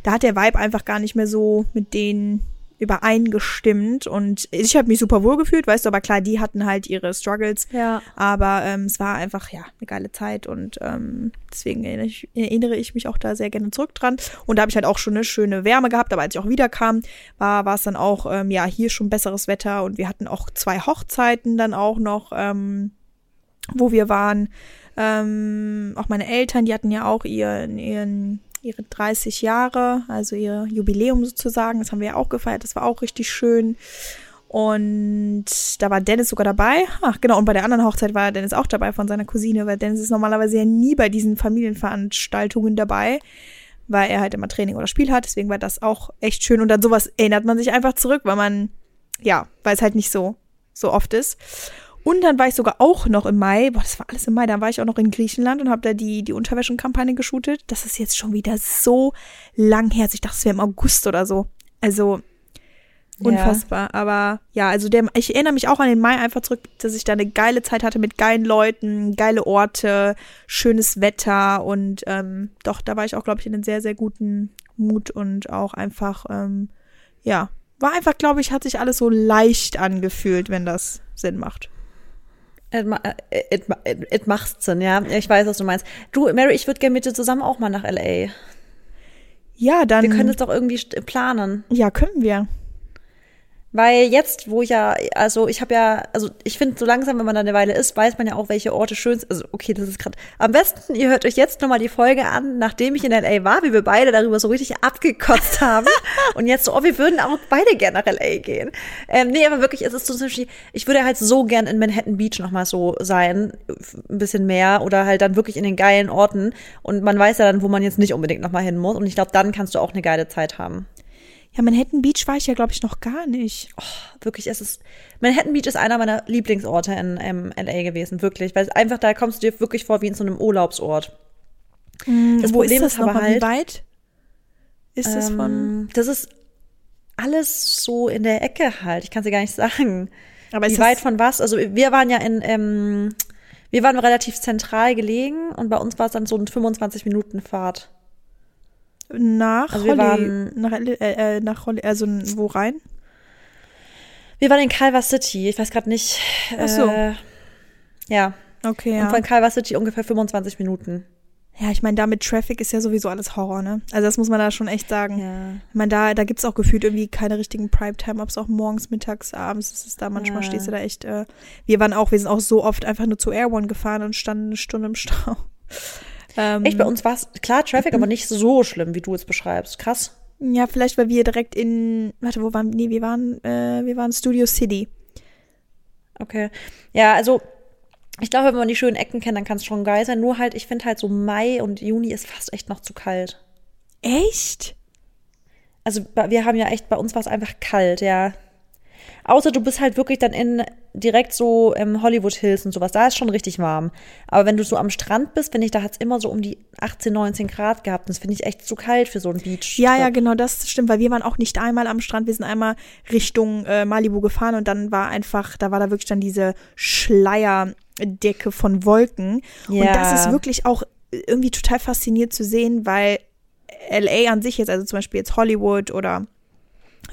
da hat der Vibe einfach gar nicht mehr so mit denen übereingestimmt. Und ich habe mich super wohl gefühlt, weißt du, aber klar, die hatten halt ihre Struggles, Ja. aber ähm, es war einfach, ja, eine geile Zeit. Und ähm, deswegen erinnere ich, erinnere ich mich auch da sehr gerne zurück dran. Und da habe ich halt auch schon eine schöne Wärme gehabt, aber als ich auch wiederkam, war war es dann auch, ähm, ja, hier schon besseres Wetter. Und wir hatten auch zwei Hochzeiten dann auch noch, ähm, wo wir waren. Ähm, auch meine Eltern, die hatten ja auch ihren, ihren, ihre 30 Jahre, also ihr Jubiläum sozusagen. Das haben wir ja auch gefeiert. Das war auch richtig schön. Und da war Dennis sogar dabei. Ach, genau. Und bei der anderen Hochzeit war Dennis auch dabei von seiner Cousine, weil Dennis ist normalerweise ja nie bei diesen Familienveranstaltungen dabei. weil er halt immer Training oder Spiel hat. Deswegen war das auch echt schön. Und an sowas erinnert man sich einfach zurück, weil man, ja, weil es halt nicht so, so oft ist. Und dann war ich sogar auch noch im Mai, boah, das war alles im Mai, dann war ich auch noch in Griechenland und habe da die, die Unterwäschenkampagne geshootet. Das ist jetzt schon wieder so lang her. Ich dachte, es wäre im August oder so. Also unfassbar. Ja. Aber ja, also der, ich erinnere mich auch an den Mai einfach zurück, dass ich da eine geile Zeit hatte mit geilen Leuten, geile Orte, schönes Wetter und ähm, doch, da war ich auch, glaube ich, in einem sehr, sehr guten Mut und auch einfach, ähm, ja, war einfach, glaube ich, hat sich alles so leicht angefühlt, wenn das Sinn macht. It, it, it, it macht Sinn, ja. Ich weiß, was du meinst. Du, Mary, ich würde gerne mit dir zusammen auch mal nach L.A. Ja, dann. Wir können es doch irgendwie planen. Ja, können wir. Weil jetzt, wo ich ja, also ich habe ja, also ich finde, so langsam, wenn man da eine Weile ist, weiß man ja auch, welche Orte schön sind. Also okay, das ist gerade. Am besten, ihr hört euch jetzt nochmal die Folge an, nachdem ich in LA war, wie wir beide darüber so richtig abgekotzt haben. und jetzt so, oh, wir würden auch beide gerne nach LA gehen. Ähm, nee, aber wirklich, es ist so zum Beispiel, ich würde halt so gern in Manhattan Beach nochmal so sein, ein bisschen mehr oder halt dann wirklich in den geilen Orten. Und man weiß ja dann, wo man jetzt nicht unbedingt nochmal hin muss. Und ich glaube, dann kannst du auch eine geile Zeit haben. Ja, Manhattan Beach war ich ja, glaube ich, noch gar nicht. Oh, wirklich, es ist. Manhattan Beach ist einer meiner Lieblingsorte in ähm, LA gewesen, wirklich. Weil einfach da kommst du dir wirklich vor wie in so einem Urlaubsort. Mm, das Problem ist, das ist aber halt. Wie weit ist ähm, das von. Das ist alles so in der Ecke halt. Ich kann es dir gar nicht sagen. Aber wie weit von was? Also wir waren ja in. Ähm, wir waren relativ zentral gelegen und bei uns war es dann so ein 25 Minuten Fahrt. Nach also Holly, waren, nach, äh, äh, nach Holly, also wo rein? Wir waren in Calva City. Ich weiß gerade nicht. Ach so. Äh, ja. Okay, ja. Und von Calva City ungefähr 25 Minuten. Ja, ich meine, da mit Traffic ist ja sowieso alles Horror, ne? Also das muss man da schon echt sagen. Ja. Ich meine, da, da gibt's auch gefühlt irgendwie keine richtigen Primetime, ob es auch morgens, mittags, abends ist es da. Manchmal ja. stehst du da echt. Äh, wir waren auch, wir sind auch so oft einfach nur zu Air One gefahren und standen eine Stunde im Stau. Ähm, Echt, bei uns war es klar Traffic, aber nicht so schlimm, wie du es beschreibst. Krass. Ja, vielleicht, weil wir direkt in, warte, wo waren, nee, wir waren, äh, wir waren Studio City. Okay. Ja, also, ich glaube, wenn man die schönen Ecken kennt, dann kann es schon geil sein. Nur halt, ich finde halt so Mai und Juni ist fast echt noch zu kalt. Echt? Also, wir haben ja echt, bei uns war es einfach kalt, ja. Außer du bist halt wirklich dann in direkt so im Hollywood Hills und sowas. Da ist schon richtig warm. Aber wenn du so am Strand bist, finde ich, da hat es immer so um die 18, 19 Grad gehabt. Das finde ich echt zu kalt für so ein Beach. Ja, ja, genau, das stimmt, weil wir waren auch nicht einmal am Strand. Wir sind einmal Richtung äh, Malibu gefahren und dann war einfach, da war da wirklich dann diese Schleierdecke von Wolken. Ja. Und das ist wirklich auch irgendwie total fasziniert zu sehen, weil LA an sich jetzt, also zum Beispiel jetzt Hollywood oder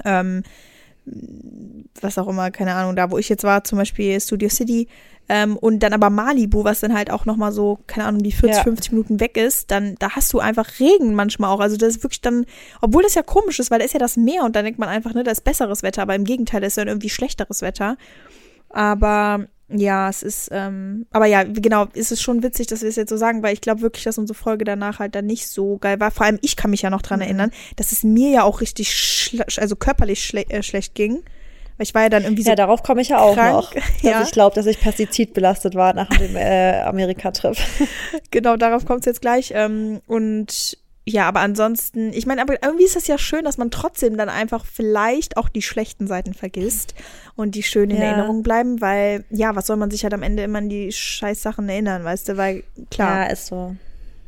ähm, was auch immer, keine Ahnung, da wo ich jetzt war, zum Beispiel Studio City ähm, und dann aber Malibu, was dann halt auch nochmal so, keine Ahnung, die 40, ja. 50 Minuten weg ist, dann da hast du einfach Regen manchmal auch. Also das ist wirklich dann, obwohl das ja komisch ist, weil da ist ja das Meer und dann denkt man einfach, ne, da ist besseres Wetter, aber im Gegenteil, da ist dann irgendwie schlechteres Wetter. Aber ja, es ist, ähm, aber ja, genau, ist es schon witzig, dass wir es jetzt so sagen, weil ich glaube wirklich, dass unsere Folge danach halt dann nicht so geil war. Vor allem ich kann mich ja noch dran mhm. erinnern, dass es mir ja auch richtig, also körperlich schle äh, schlecht ging. Weil ich war ja dann irgendwie so. Ja, darauf komme ich ja auch krank. noch. Dass ja. ich glaube, dass ich pestizidbelastet war nach dem äh, Amerika-Trip. genau, darauf kommt es jetzt gleich. Ähm, und ja, aber ansonsten, ich meine, aber irgendwie ist das ja schön, dass man trotzdem dann einfach vielleicht auch die schlechten Seiten vergisst und die schön in ja. Erinnerung bleiben, weil, ja, was soll man sich halt am Ende immer an die scheiß Sachen erinnern, weißt du, weil, klar. Ja, ist so.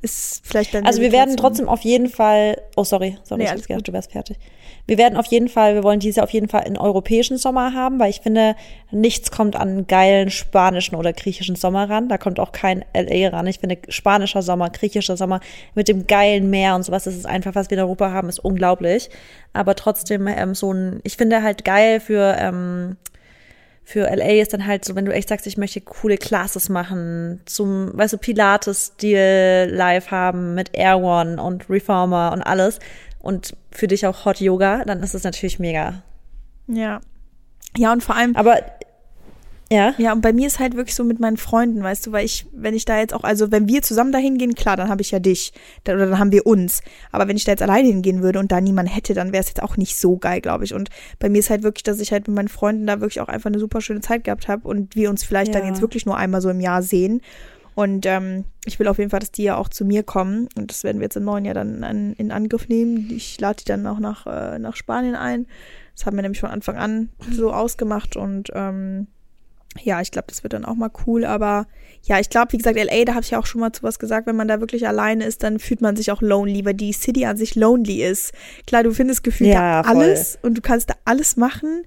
Ist vielleicht dann. Also wir werden trotzdem auf jeden Fall, oh sorry, sorry, nee, ich hab's gedacht, du wärst fertig. Wir werden auf jeden Fall, wir wollen dieses Jahr auf jeden Fall einen europäischen Sommer haben, weil ich finde, nichts kommt an geilen spanischen oder griechischen Sommer ran. Da kommt auch kein LA ran. Ich finde, spanischer Sommer, griechischer Sommer mit dem geilen Meer und sowas, das ist einfach, was wir in Europa haben, ist unglaublich. Aber trotzdem ähm, so ein, ich finde halt geil für, ähm, für LA ist dann halt so, wenn du echt sagst, ich möchte coole Classes machen, zum, weißt du, Pilates-Stil live haben mit Air One und Reformer und alles, und für dich auch Hot Yoga, dann ist es natürlich mega. Ja. Ja, und vor allem. Aber ja. Ja, und bei mir ist halt wirklich so mit meinen Freunden, weißt du, weil ich, wenn ich da jetzt auch, also wenn wir zusammen dahin gehen, klar, dann habe ich ja dich. Dann, oder dann haben wir uns. Aber wenn ich da jetzt alleine hingehen würde und da niemand hätte, dann wäre es jetzt auch nicht so geil, glaube ich. Und bei mir ist halt wirklich, dass ich halt mit meinen Freunden da wirklich auch einfach eine super schöne Zeit gehabt habe und wir uns vielleicht ja. dann jetzt wirklich nur einmal so im Jahr sehen. Und ähm, ich will auf jeden Fall, dass die ja auch zu mir kommen. Und das werden wir jetzt im neuen Jahr dann an, in Angriff nehmen. Ich lade die dann auch nach, äh, nach Spanien ein. Das haben wir nämlich von Anfang an so ausgemacht. Und ähm, ja, ich glaube, das wird dann auch mal cool. Aber ja, ich glaube, wie gesagt, LA, da habe ich ja auch schon mal zu was gesagt, wenn man da wirklich alleine ist, dann fühlt man sich auch lonely, weil die City an sich lonely ist. Klar, du findest gefühlt Ja, alles und du kannst da alles machen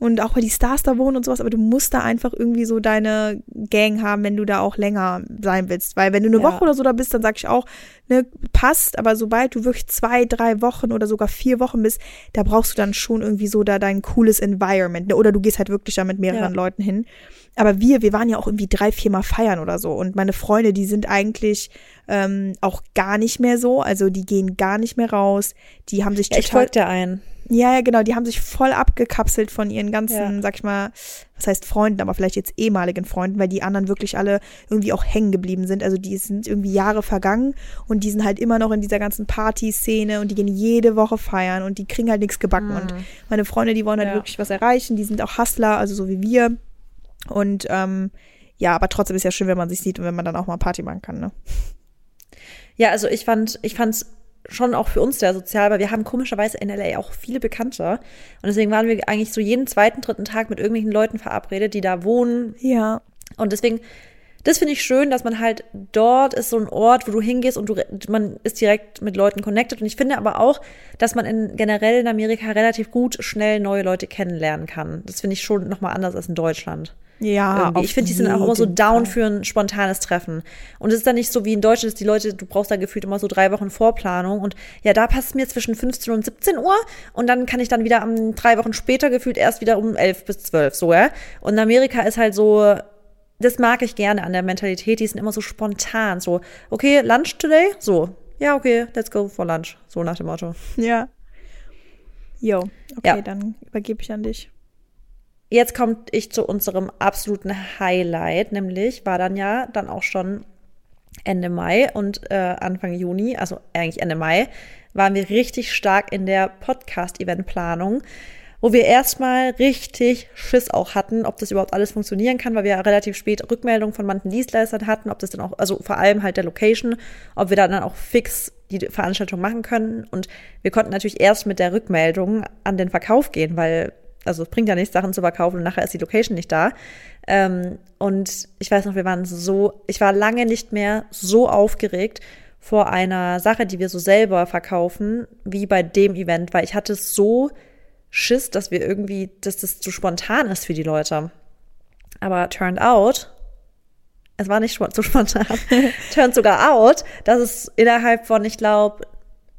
und auch weil die Stars da wohnen und sowas, aber du musst da einfach irgendwie so deine Gang haben, wenn du da auch länger sein willst. Weil wenn du eine Ja. Woche oder so da bist, dann sag ich auch, ne, passt, aber sobald du wirklich zwei, drei Wochen oder sogar vier Wochen bist, da brauchst du dann schon irgendwie so da dein cooles Environment. Ne? Oder du gehst halt wirklich da mit mehreren Ja. Leuten hin. Aber wir, wir waren ja auch irgendwie drei, vier Mal feiern oder so. Und meine Freunde, die sind eigentlich ähm, auch gar nicht mehr so. Also die gehen gar nicht mehr raus. Die haben sich Ja, ich total. folge dir ein. Ja, ja, genau. Die haben sich voll abgekapselt von ihren ganzen, Ja. sag ich mal, was heißt Freunden, aber vielleicht jetzt ehemaligen Freunden, weil die anderen wirklich alle irgendwie auch hängen geblieben sind. Also die sind irgendwie Jahre vergangen und die sind halt immer noch in dieser ganzen Party-Szene und die gehen jede Woche feiern und die kriegen halt nichts gebacken. Und meine Freunde, die wollen halt Ja. wirklich was erreichen. Die sind auch Hustler, also so wie wir. Und ähm, ja, aber trotzdem ist ja schön, wenn man sich sieht und wenn man dann auch mal Party machen kann, ne? Ja, also ich fand, ich fand's schon auch für uns sehr sozial, weil wir haben komischerweise in LA auch viele Bekannte. Und deswegen waren wir eigentlich so jeden zweiten, dritten Tag mit irgendwelchen Leuten verabredet, die da wohnen. Ja. Und deswegen, das finde ich schön, dass man halt dort ist so ein Ort, wo du hingehst und du, man ist direkt mit Leuten connected. Und ich finde aber auch, dass man in, generell in Amerika relativ gut schnell neue Leute kennenlernen kann. Das finde ich schon nochmal anders als in Deutschland. Ja, Ich finde, die sind auch immer so down Fall. für ein spontanes Treffen. Und es ist dann nicht so wie in Deutschland, dass die Leute, du brauchst da gefühlt immer so drei Wochen Vorplanung. Und ja, da passt es mir zwischen 15 und 17 Uhr. Und dann kann ich dann wieder am drei Wochen später gefühlt erst wieder um 11 bis 12, so, ja. Und in Amerika ist halt so, das mag ich gerne an der Mentalität. Die sind immer so spontan. So, okay, Lunch today? So, ja, okay, let's go for lunch. So nach dem Motto. Ja. Jo, okay, Ja. dann übergebe ich an dich. Jetzt kommt ich zu unserem absoluten Highlight, nämlich war dann ja dann auch schon Ende Mai und äh, Anfang Juni, also eigentlich Ende Mai, waren wir richtig stark in der Podcast-Event-Planung, wo wir erstmal richtig Schiss auch hatten, ob das überhaupt alles funktionieren kann, weil wir ja relativ spät Rückmeldungen von manchen Dienstleistern hatten, ob das dann auch, also vor allem halt der Location, ob wir dann auch fix die Veranstaltung machen können. Und wir konnten natürlich erst mit der Rückmeldung an den Verkauf gehen, weil also es bringt ja nichts, Sachen zu verkaufen und nachher ist die Location nicht da. Ähm, und ich weiß noch, wir waren so, ich war lange nicht mehr so aufgeregt vor einer Sache, die wir so selber verkaufen, wie bei dem Event, weil ich hatte so Schiss, dass wir irgendwie, dass das zu spontan ist für die Leute. Aber turned out, es war nicht so spontan, turned sogar out, dass es innerhalb von, ich glaube,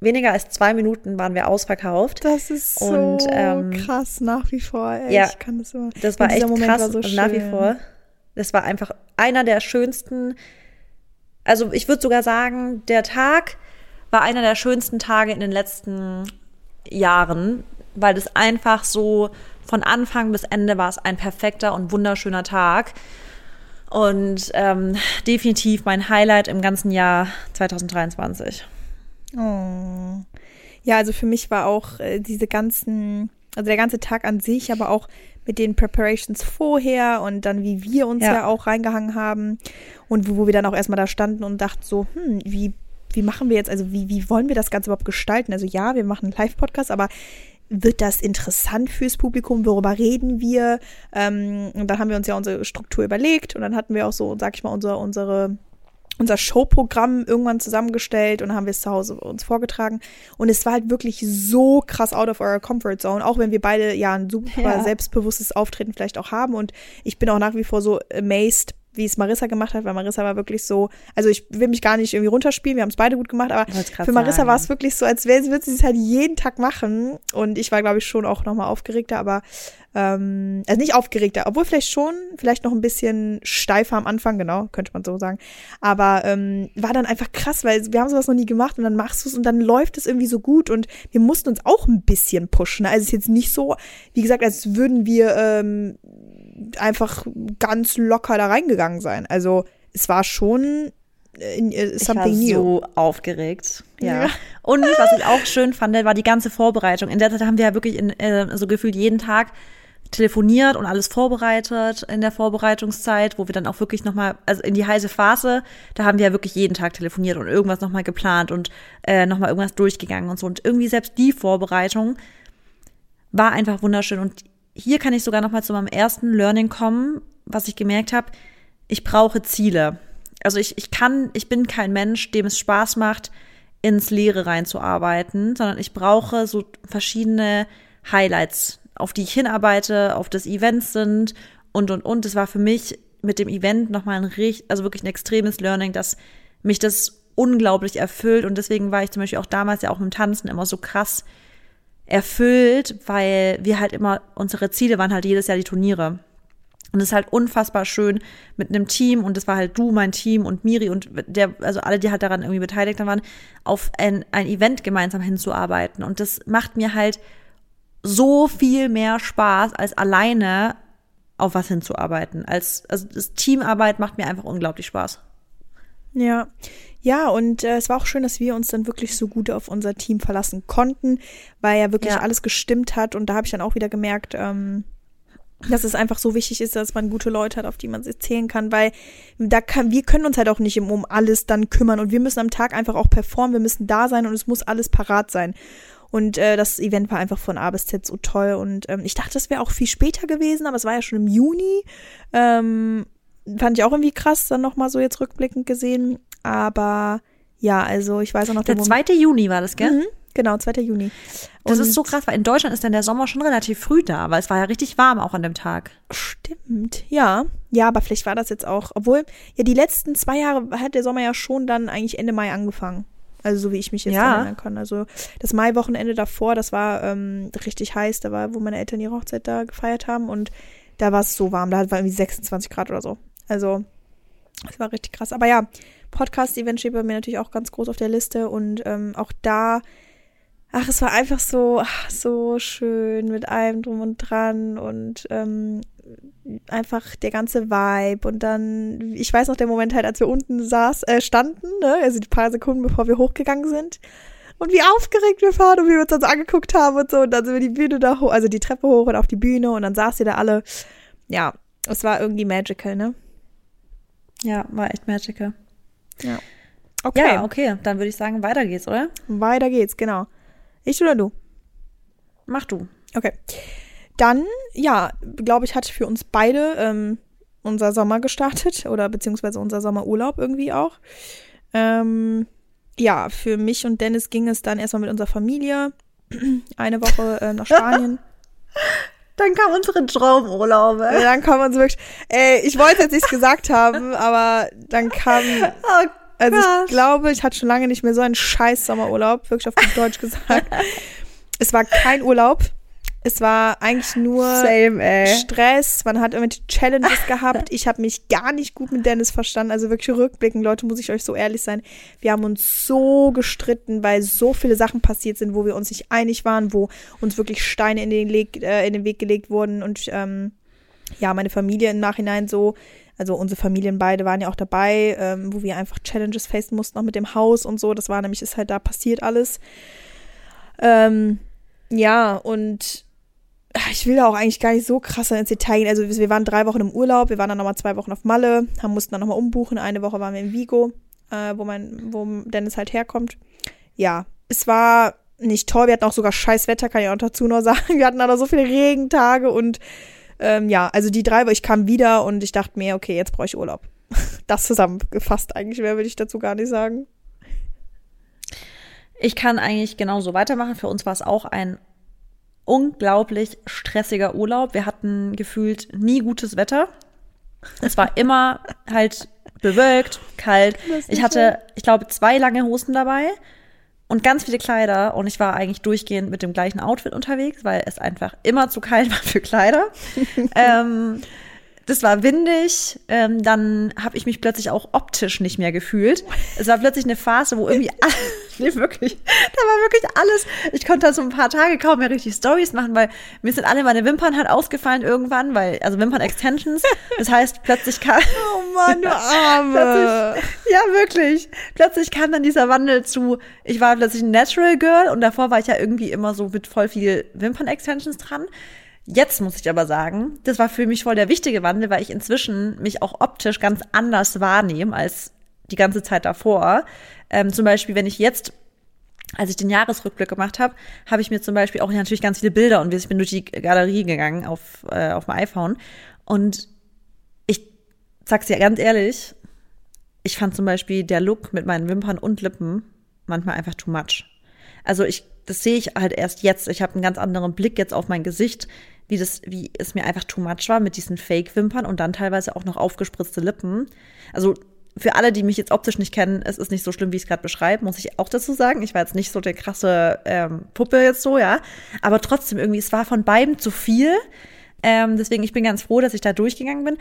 weniger als zwei Minuten waren wir ausverkauft. Das ist so Und, ähm, krass nach wie vor. Ey, ja, ich kann das immer. Das war echt Moment krass war so und nach wie vor. Das war einfach einer der schönsten. Also ich würde sogar sagen, der Tag war einer der schönsten Tage in den letzten Jahren, weil das einfach so von Anfang bis Ende war es ein perfekter und wunderschöner Tag. Und ähm, definitiv mein Highlight im ganzen Jahr 2023. Oh. Ja, also für mich war auch äh, diese ganzen, also der ganze Tag an sich, aber auch mit den Preparations vorher und dann wie wir uns ja, Ja. auch reingehangen haben und wo, wo wir dann auch erstmal da standen und dachten so, hm, wie, wie machen wir jetzt, also wie, wie wollen wir das Ganze überhaupt gestalten? Also ja, wir machen einen Live-Podcast, aber wird das interessant fürs Publikum? Worüber reden wir? Ähm, und dann haben wir uns ja unsere Struktur überlegt und dann hatten wir auch so, sag ich mal, unsere, unsere unser Showprogramm irgendwann zusammengestellt und haben wir es zu Hause uns vorgetragen. Und es war halt wirklich so krass out of our comfort zone, auch wenn wir beide ja ein super Ja. selbstbewusstes Auftreten vielleicht auch haben. Und ich bin auch nach wie vor so amazed, wie es Marissa gemacht hat, weil Marissa war wirklich so, also ich will mich gar nicht irgendwie runterspielen, wir haben es beide gut gemacht, aber für Marissa war es wirklich so, als wäre würde sie es halt jeden Tag machen. Und ich war, glaube ich, schon auch nochmal aufgeregter, aber ähm, also nicht aufgeregter, obwohl vielleicht schon, vielleicht noch ein bisschen steifer am Anfang, genau, könnte man so sagen. Aber ähm, war dann einfach krass, weil wir haben sowas noch nie gemacht und dann machst du es und dann läuft es irgendwie so gut und wir mussten uns auch ein bisschen pushen. Also es ist jetzt nicht so, wie gesagt, als würden wir ähm, einfach ganz locker da reingegangen sein. Also es war schon äh, in, äh, Ich war something new. so aufgeregt. Ja. Ja. Und was ich auch schön fand, war die ganze Vorbereitung. In der Zeit haben wir ja wirklich in, äh, so gefühlt jeden Tag telefoniert und alles vorbereitet in der Vorbereitungszeit, wo wir dann auch wirklich nochmal, also in die heiße Phase, da haben wir ja wirklich jeden Tag telefoniert und irgendwas nochmal geplant und äh, nochmal irgendwas durchgegangen und so. Und irgendwie selbst die Vorbereitung war einfach wunderschön. Und hier kann ich sogar nochmal zu meinem ersten Learning kommen, was ich gemerkt habe, ich brauche Ziele. Also ich, ich kann, ich bin kein Mensch, dem es Spaß macht, ins Leere reinzuarbeiten, sondern ich brauche so verschiedene Highlights, auf die ich hinarbeite, auf das Events sind und und und. Das war für mich mit dem Event nochmal ein richtig, also wirklich ein extremes Learning, dass mich das unglaublich erfüllt und deswegen war ich zum Beispiel auch damals ja auch dem Tanzen immer so krass erfüllt, weil wir halt immer, unsere Ziele waren halt jedes Jahr die Turniere. Und es ist halt unfassbar schön mit einem Team und das war halt du, mein Team und Miri und der, also alle, die halt daran irgendwie beteiligt waren, auf ein, ein Event gemeinsam hinzuarbeiten. Und das macht mir halt so viel mehr Spaß, als alleine auf was hinzuarbeiten. Als, also das Teamarbeit macht mir einfach unglaublich Spaß. Ja, ja, und äh, es war auch schön, dass wir uns dann wirklich so gut auf unser Team verlassen konnten, weil ja wirklich Ja. alles gestimmt hat. Und da habe ich dann auch wieder gemerkt, ähm, dass es einfach so wichtig ist, dass man gute Leute hat, auf die man sich zählen kann, weil da kann, wir können uns halt auch nicht um, alles dann kümmern und wir müssen am Tag einfach auch performen, wir müssen da sein und es muss alles parat sein. Und äh, das Event war einfach von A bis Z so toll und ähm, ich dachte, das wäre auch viel später gewesen, aber es war ja schon im Juni. Ähm, fand ich auch irgendwie krass, dann nochmal so jetzt rückblickend gesehen. Aber ja, also ich weiß auch noch Der Moment- 2. Juni war das, gell? Mhm, genau, 2. Juni. Das Und- ist so krass, weil in Deutschland ist dann der Sommer schon relativ früh da, weil es war ja richtig warm auch an dem Tag. Stimmt, ja. Ja, aber vielleicht war das jetzt auch, obwohl, ja, die letzten zwei Jahre hat der Sommer ja schon dann eigentlich Ende Mai angefangen. Also so wie ich mich jetzt Ja. erinnern kann. Also das Mai-Wochenende davor, das war ähm, richtig heiß, da war, wo meine Eltern ihre Hochzeit da gefeiert haben und da war es so warm, da war irgendwie 26 Grad oder so. Also es war richtig krass. Aber ja, Podcast-Event steht bei mir natürlich auch ganz groß auf der Liste und ähm, auch da, ach, es war einfach so, ach, so schön mit allem drum und dran und ähm, einfach der ganze Vibe und dann, ich weiß noch der Moment halt, als wir unten saß, äh, standen, ne, also die paar Sekunden bevor wir hochgegangen sind und wie aufgeregt wir waren und wie wir uns dann so angeguckt haben und so und dann sind wir die Bühne da hoch, also die Treppe hoch und auf die Bühne und dann saß ihr da alle, ja, es war irgendwie magical, ne? Ja, war echt magical. Okay, Ja, okay, dann würde ich sagen, weiter geht's, oder? weiter geht's, genau. Ich oder du? Mach du. Okay. Dann, ja, glaube ich, hat für uns beide ähm, unser Sommer gestartet oder beziehungsweise unser Sommerurlaub irgendwie auch. Ähm, ja, für mich und Dennis ging es dann erstmal mit unserer Familie eine Woche äh, nach Spanien. Dann kamen unsere Traumurlaube. Äh, dann kam uns wirklich, ey, ich wollte jetzt nichts gesagt haben, aber dann kam, Oh, also ich glaube, ich hatte schon lange nicht mehr so einen scheiß Sommerurlaub, wirklich auf gut Deutsch gesagt. Es war kein Urlaub. Es war eigentlich nur Same. Stress, man hat irgendwelche Challenges gehabt. Ich habe mich gar nicht gut mit Dennis verstanden. Also wirklich rückblickend, Leute, muss ich euch so ehrlich sein. Wir haben uns so gestritten, weil so viele Sachen passiert sind, wo wir uns nicht einig waren, wo uns wirklich Steine in den, Leg, äh, in den Weg gelegt wurden. Und ähm, ja, meine Familie im Nachhinein so, also unsere Familien beide waren ja auch dabei, ähm, wo wir einfach Challenges facen mussten, auch mit dem Haus und so. Das war nämlich, ist halt da passiert alles. Ähm, ja, und ich will da auch eigentlich gar nicht so krass ins Detail gehen. Also wir waren drei Wochen im Urlaub, wir waren dann nochmal zwei Wochen auf Malle, haben, mussten dann nochmal umbuchen. Eine Woche waren wir in Vigo, äh, wo mein, wo Dennis halt herkommt. Ja, es war nicht toll. Wir hatten auch sogar scheiß Wetter, kann ich auch dazu noch sagen. Wir hatten da so viele Regentage und ähm, ja, also die drei, ich kam wieder und ich dachte mir, okay, jetzt brauche ich Urlaub. Das zusammengefasst eigentlich, mehr würde ich dazu gar nicht sagen. Ich kann eigentlich genauso weitermachen. Für uns war es auch ein unglaublich stressiger Urlaub. Wir hatten gefühlt nie gutes Wetter. Es war immer halt bewölkt, kalt. Ich hatte, ich glaube, zwei lange Hosen dabei und ganz viele Kleider und ich war eigentlich durchgehend mit dem gleichen Outfit unterwegs, weil es einfach immer zu kalt war für Kleider. ähm, das war windig. Ähm, dann habe ich mich plötzlich auch optisch nicht mehr gefühlt. Es war plötzlich eine Phase, wo irgendwie nee, wirklich, da war wirklich alles. Ich konnte da so ein paar Tage kaum mehr richtig Stories machen, weil mir sind alle meine Wimpern halt ausgefallen irgendwann, weil, also Wimpern-Extensions. Das heißt, plötzlich kam, Oh Mann, du Arme. Ja, wirklich. Plötzlich kam dann dieser Wandel zu, ich war plötzlich ein Natural Girl und davor war ich ja irgendwie immer so mit voll viel Wimpern-Extensions dran. Jetzt muss ich aber sagen, das war für mich voll der wichtige Wandel, weil ich inzwischen mich auch optisch ganz anders wahrnehme als die ganze Zeit davor. Ähm, zum Beispiel, wenn ich jetzt als ich den Jahresrückblick gemacht habe, habe ich mir zum Beispiel auch natürlich ganz viele Bilder und ich bin durch die Galerie gegangen auf, äh, auf dem iPhone. Und ich sag's dir ganz ehrlich, ich fand zum Beispiel der Look mit meinen Wimpern und Lippen manchmal einfach too much. Also ich, das sehe ich halt erst jetzt. Ich habe einen ganz anderen Blick jetzt auf mein Gesicht, wie das, wie es mir einfach too much war mit diesen Fake-Wimpern und dann teilweise auch noch aufgespritzte Lippen. Also für alle, die mich jetzt optisch nicht kennen, es ist nicht so schlimm, wie ich es gerade beschreibe, muss ich auch dazu sagen. Ich war jetzt nicht so der krasse ähm, Puppe jetzt so, ja. Aber trotzdem irgendwie, es war von beiden zu viel. Ähm, deswegen, ich bin ganz froh, dass ich da durchgegangen bin.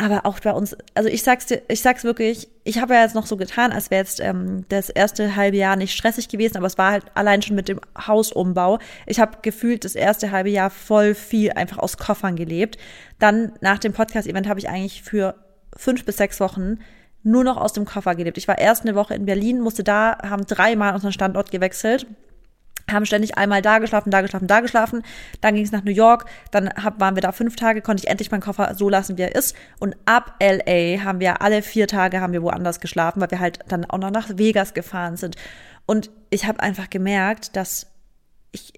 Aber auch bei uns, also ich sag's dir, ich sag's wirklich, ich habe ja jetzt noch so getan, als wäre jetzt ähm, das erste halbe Jahr nicht stressig gewesen, aber es war halt allein schon mit dem Hausumbau. Ich habe gefühlt das erste halbe Jahr voll viel einfach aus Koffern gelebt. Dann nach dem Podcast-Event habe ich eigentlich für fünf bis sechs Wochen nur noch aus dem Koffer gelebt. Ich war erst eine Woche in Berlin, musste da, haben dreimal unseren Standort gewechselt haben ständig einmal da geschlafen, da geschlafen, da geschlafen. Dann ging es nach New York. Dann hab, waren wir da fünf Tage, konnte ich endlich meinen Koffer so lassen, wie er ist. Und ab LA haben wir alle vier Tage haben wir woanders geschlafen, weil wir halt dann auch noch nach Vegas gefahren sind. Und ich habe einfach gemerkt, dass ich,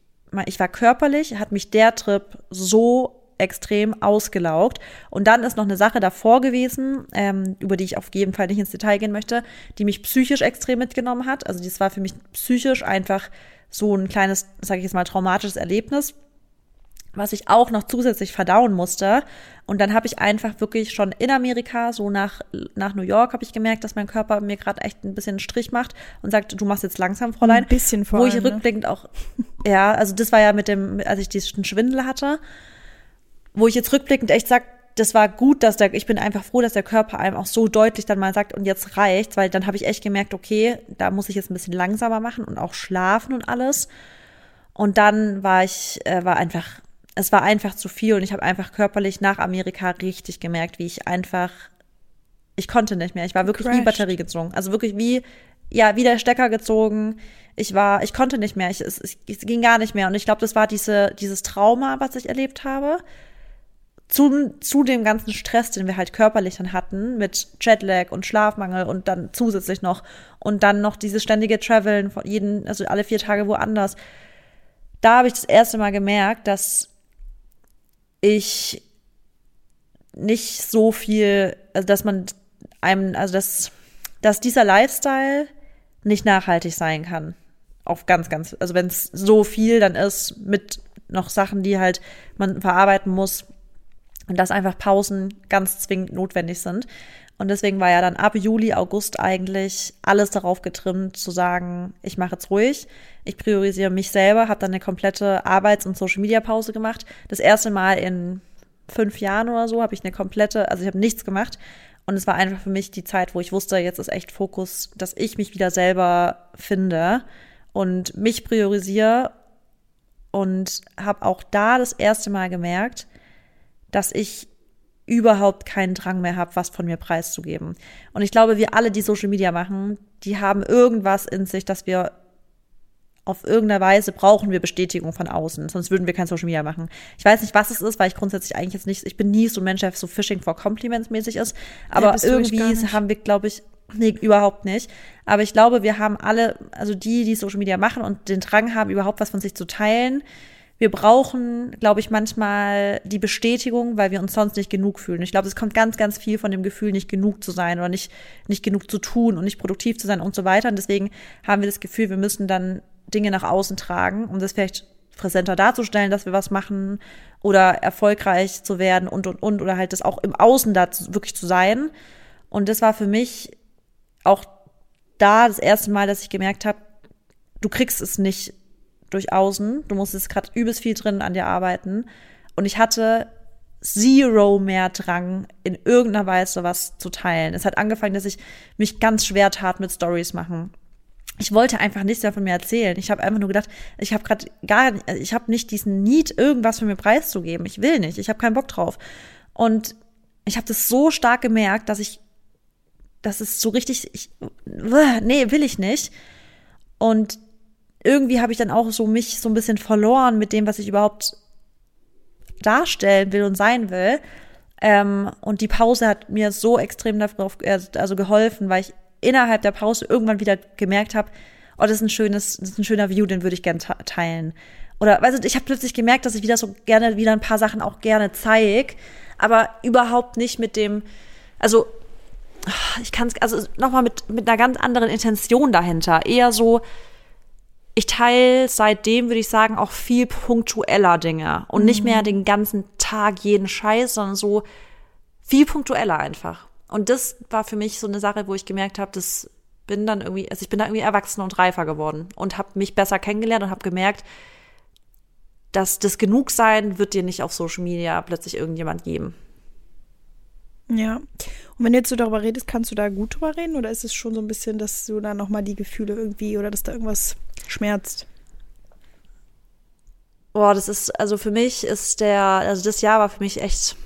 ich war körperlich, hat mich der Trip so extrem ausgelaugt. Und dann ist noch eine Sache davor gewesen, ähm, über die ich auf jeden Fall nicht ins Detail gehen möchte, die mich psychisch extrem mitgenommen hat. Also das war für mich psychisch einfach so ein kleines, sage ich jetzt mal, traumatisches Erlebnis, was ich auch noch zusätzlich verdauen musste. Und dann habe ich einfach wirklich schon in Amerika, so nach, nach New York, habe ich gemerkt, dass mein Körper mir gerade echt ein bisschen einen Strich macht und sagt, du machst jetzt langsam, Fräulein. Ein bisschen vor Wo ich allem, rückblickend auch, ja, also das war ja mit dem, als ich diesen Schwindel hatte, wo ich jetzt rückblickend echt sag, das war gut, dass der, ich bin einfach froh, dass der Körper einem auch so deutlich dann mal sagt, und jetzt reicht's, weil dann habe ich echt gemerkt, okay, da muss ich jetzt ein bisschen langsamer machen und auch schlafen und alles. Und dann war ich, äh, war einfach, es war einfach zu viel und ich habe einfach körperlich nach Amerika richtig gemerkt, wie ich einfach, ich konnte nicht mehr. Ich war wirklich wie Batterie gezogen. Also wirklich wie, ja, wie der Stecker gezogen. Ich war, ich konnte nicht mehr. Ich, es, es, es ging gar nicht mehr. Und ich glaube, das war diese, dieses Trauma, was ich erlebt habe zu, zu dem ganzen Stress, den wir halt körperlich dann hatten, mit Jetlag und Schlafmangel und dann zusätzlich noch und dann noch dieses ständige Traveln von jeden, also alle vier Tage woanders. Da habe ich das erste Mal gemerkt, dass ich nicht so viel, also dass man einem, also dass, dass dieser Lifestyle nicht nachhaltig sein kann. Auf ganz, ganz, also wenn es so viel dann ist mit noch Sachen, die halt man verarbeiten muss, und dass einfach Pausen ganz zwingend notwendig sind. Und deswegen war ja dann ab Juli, August eigentlich alles darauf getrimmt, zu sagen, ich mache jetzt ruhig, ich priorisiere mich selber, habe dann eine komplette Arbeits- und Social-Media-Pause gemacht. Das erste Mal in fünf Jahren oder so habe ich eine komplette, also ich habe nichts gemacht. Und es war einfach für mich die Zeit, wo ich wusste, jetzt ist echt Fokus, dass ich mich wieder selber finde und mich priorisiere. Und habe auch da das erste Mal gemerkt, dass ich überhaupt keinen Drang mehr habe, was von mir preiszugeben. Und ich glaube, wir alle, die Social Media machen, die haben irgendwas in sich, dass wir auf irgendeiner Weise brauchen wir Bestätigung von außen, sonst würden wir kein Social Media machen. Ich weiß nicht, was es ist, weil ich grundsätzlich eigentlich jetzt nicht, ich bin nie so ein Mensch, der so Fishing for Compliments mäßig ist, aber ja, irgendwie haben wir, glaube ich, nee, überhaupt nicht. Aber ich glaube, wir haben alle, also die, die Social Media machen und den Drang haben, überhaupt was von sich zu teilen, wir brauchen, glaube ich, manchmal die Bestätigung, weil wir uns sonst nicht genug fühlen. Ich glaube, es kommt ganz, ganz viel von dem Gefühl, nicht genug zu sein oder nicht, nicht genug zu tun und nicht produktiv zu sein und so weiter. Und deswegen haben wir das Gefühl, wir müssen dann Dinge nach außen tragen, um das vielleicht präsenter darzustellen, dass wir was machen oder erfolgreich zu werden und, und, und, oder halt das auch im Außen da wirklich zu sein. Und das war für mich auch da das erste Mal, dass ich gemerkt habe, du kriegst es nicht durch außen. Du musstest gerade übelst viel drin an dir arbeiten. Und ich hatte zero mehr Drang, in irgendeiner Weise was zu teilen. Es hat angefangen, dass ich mich ganz schwer tat mit Stories machen. Ich wollte einfach nichts mehr von mir erzählen. Ich habe einfach nur gedacht, ich habe gerade gar, ich habe nicht diesen Need, irgendwas von mir preiszugeben. Ich will nicht. Ich habe keinen Bock drauf. Und ich habe das so stark gemerkt, dass ich, das ist so richtig, ich, nee, will ich nicht. Und irgendwie habe ich dann auch so mich so ein bisschen verloren mit dem, was ich überhaupt darstellen will und sein will. Ähm, und die Pause hat mir so extrem darauf also geholfen, weil ich innerhalb der Pause irgendwann wieder gemerkt habe, oh, das ist ein schönes, das ist ein schöner View, den würde ich gerne teilen. Oder weißt du, ich habe plötzlich gemerkt, dass ich wieder so gerne wieder ein paar Sachen auch gerne zeige, aber überhaupt nicht mit dem, also ich kann es, also nochmal mit, mit einer ganz anderen Intention dahinter. Eher so, ich teile seitdem, würde ich sagen, auch viel punktueller Dinge und mhm. nicht mehr den ganzen Tag jeden Scheiß, sondern so viel punktueller einfach. Und das war für mich so eine Sache, wo ich gemerkt habe, das bin dann irgendwie, also ich bin da irgendwie erwachsener und reifer geworden und habe mich besser kennengelernt und habe gemerkt, dass das Genugsein wird dir nicht auf Social Media plötzlich irgendjemand geben. Ja. Und wenn du jetzt so darüber redest, kannst du da gut drüber reden oder ist es schon so ein bisschen, dass du da nochmal die Gefühle irgendwie oder dass da irgendwas schmerzt? Boah, das ist, also für mich ist der, also das Jahr war für mich echt,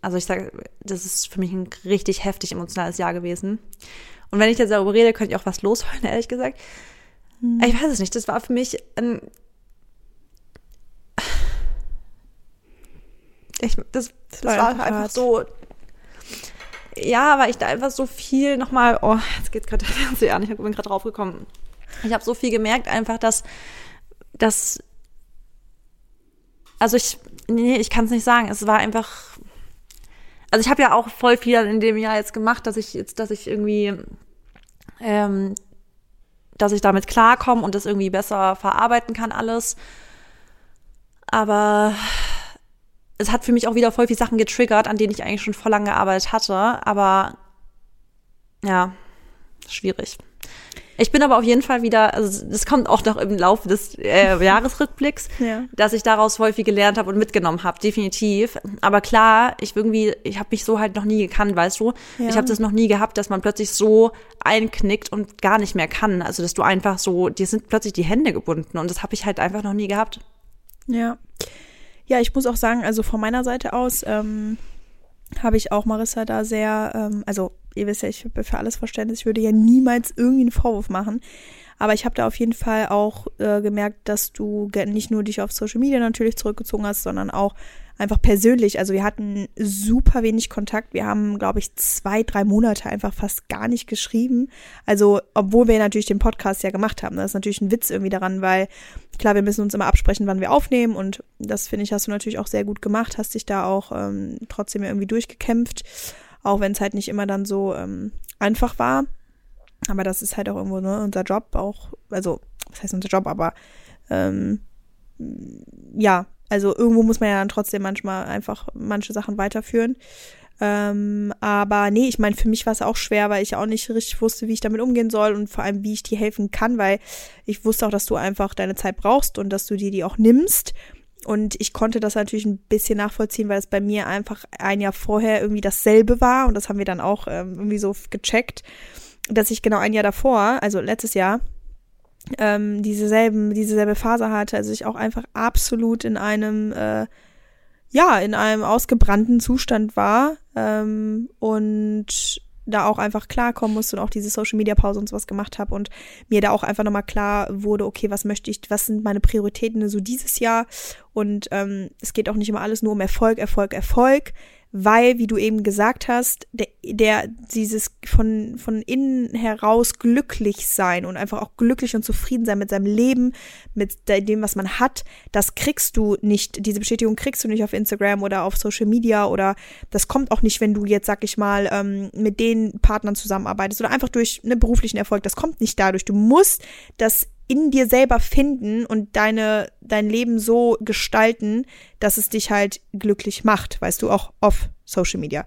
also ich sage, das ist für mich ein richtig heftig emotionales Jahr gewesen. Und wenn ich jetzt darüber rede, könnte ich auch was losholen, ehrlich gesagt. Hm. Ich weiß es nicht, das war für mich ein, ich, das, das war, war einfach so. Ja, weil ich da einfach so viel nochmal. Oh, jetzt geht gerade der Fernseher an. Ich bin gerade draufgekommen. Ich habe so viel gemerkt, einfach, dass, dass. Also ich. Nee, ich kann es nicht sagen. Es war einfach. Also ich habe ja auch voll viel in dem Jahr jetzt gemacht, dass ich jetzt, dass ich irgendwie. Ähm, dass ich damit klarkomme und das irgendwie besser verarbeiten kann, alles. Aber es hat für mich auch wieder voll viele Sachen getriggert, an denen ich eigentlich schon voll lange gearbeitet hatte. Aber ja, schwierig. Ich bin aber auf jeden Fall wieder, also das kommt auch noch im Laufe des äh, Jahresrückblicks, ja. dass ich daraus voll viel gelernt habe und mitgenommen habe, definitiv. Aber klar, ich irgendwie, ich habe mich so halt noch nie gekannt, weißt du? Ja. Ich habe das noch nie gehabt, dass man plötzlich so einknickt und gar nicht mehr kann. Also dass du einfach so, dir sind plötzlich die Hände gebunden und das habe ich halt einfach noch nie gehabt. Ja. Ja, ich muss auch sagen, also von meiner Seite aus ähm, habe ich auch Marissa da sehr, ähm, also ihr wisst ja, ich habe für alles Verständnis, ich würde ja niemals irgendwie einen Vorwurf machen. Aber ich habe da auf jeden Fall auch äh, gemerkt, dass du nicht nur dich auf Social Media natürlich zurückgezogen hast, sondern auch einfach persönlich. Also wir hatten super wenig Kontakt. Wir haben, glaube ich, zwei, drei Monate einfach fast gar nicht geschrieben. Also, obwohl wir natürlich den Podcast ja gemacht haben. Das ist natürlich ein Witz irgendwie daran, weil klar, wir müssen uns immer absprechen, wann wir aufnehmen. Und das finde ich, hast du natürlich auch sehr gut gemacht, hast dich da auch ähm, trotzdem irgendwie durchgekämpft. Auch wenn es halt nicht immer dann so ähm, einfach war. Aber das ist halt auch irgendwo ne, unser Job, auch, also, was heißt unser Job, aber ähm, ja, also irgendwo muss man ja dann trotzdem manchmal einfach manche Sachen weiterführen. Ähm, aber nee, ich meine, für mich war es auch schwer, weil ich auch nicht richtig wusste, wie ich damit umgehen soll und vor allem, wie ich dir helfen kann, weil ich wusste auch, dass du einfach deine Zeit brauchst und dass du dir die auch nimmst. Und ich konnte das natürlich ein bisschen nachvollziehen, weil es bei mir einfach ein Jahr vorher irgendwie dasselbe war und das haben wir dann auch ähm, irgendwie so gecheckt, dass ich genau ein Jahr davor, also letztes Jahr, ähm, dieselben, dieselbe Phase hatte, also ich auch einfach absolut in einem, äh, ja, in einem ausgebrannten Zustand war ähm, und da auch einfach klarkommen musste und auch diese Social Media Pause und sowas gemacht habe und mir da auch einfach nochmal klar wurde, okay, was möchte ich, was sind meine Prioritäten so dieses Jahr? Und ähm, es geht auch nicht immer alles nur um Erfolg, Erfolg, Erfolg weil, wie du eben gesagt hast, der, der dieses von, von innen heraus glücklich sein und einfach auch glücklich und zufrieden sein mit seinem Leben, mit dem, was man hat, das kriegst du nicht, diese Bestätigung kriegst du nicht auf Instagram oder auf Social Media oder das kommt auch nicht, wenn du jetzt, sag ich mal, ähm, mit den Partnern zusammenarbeitest oder einfach durch einen beruflichen Erfolg. Das kommt nicht dadurch. Du musst das in dir selber finden und deine, dein Leben so gestalten, dass es dich halt glücklich macht, weißt du, auch auf Social Media.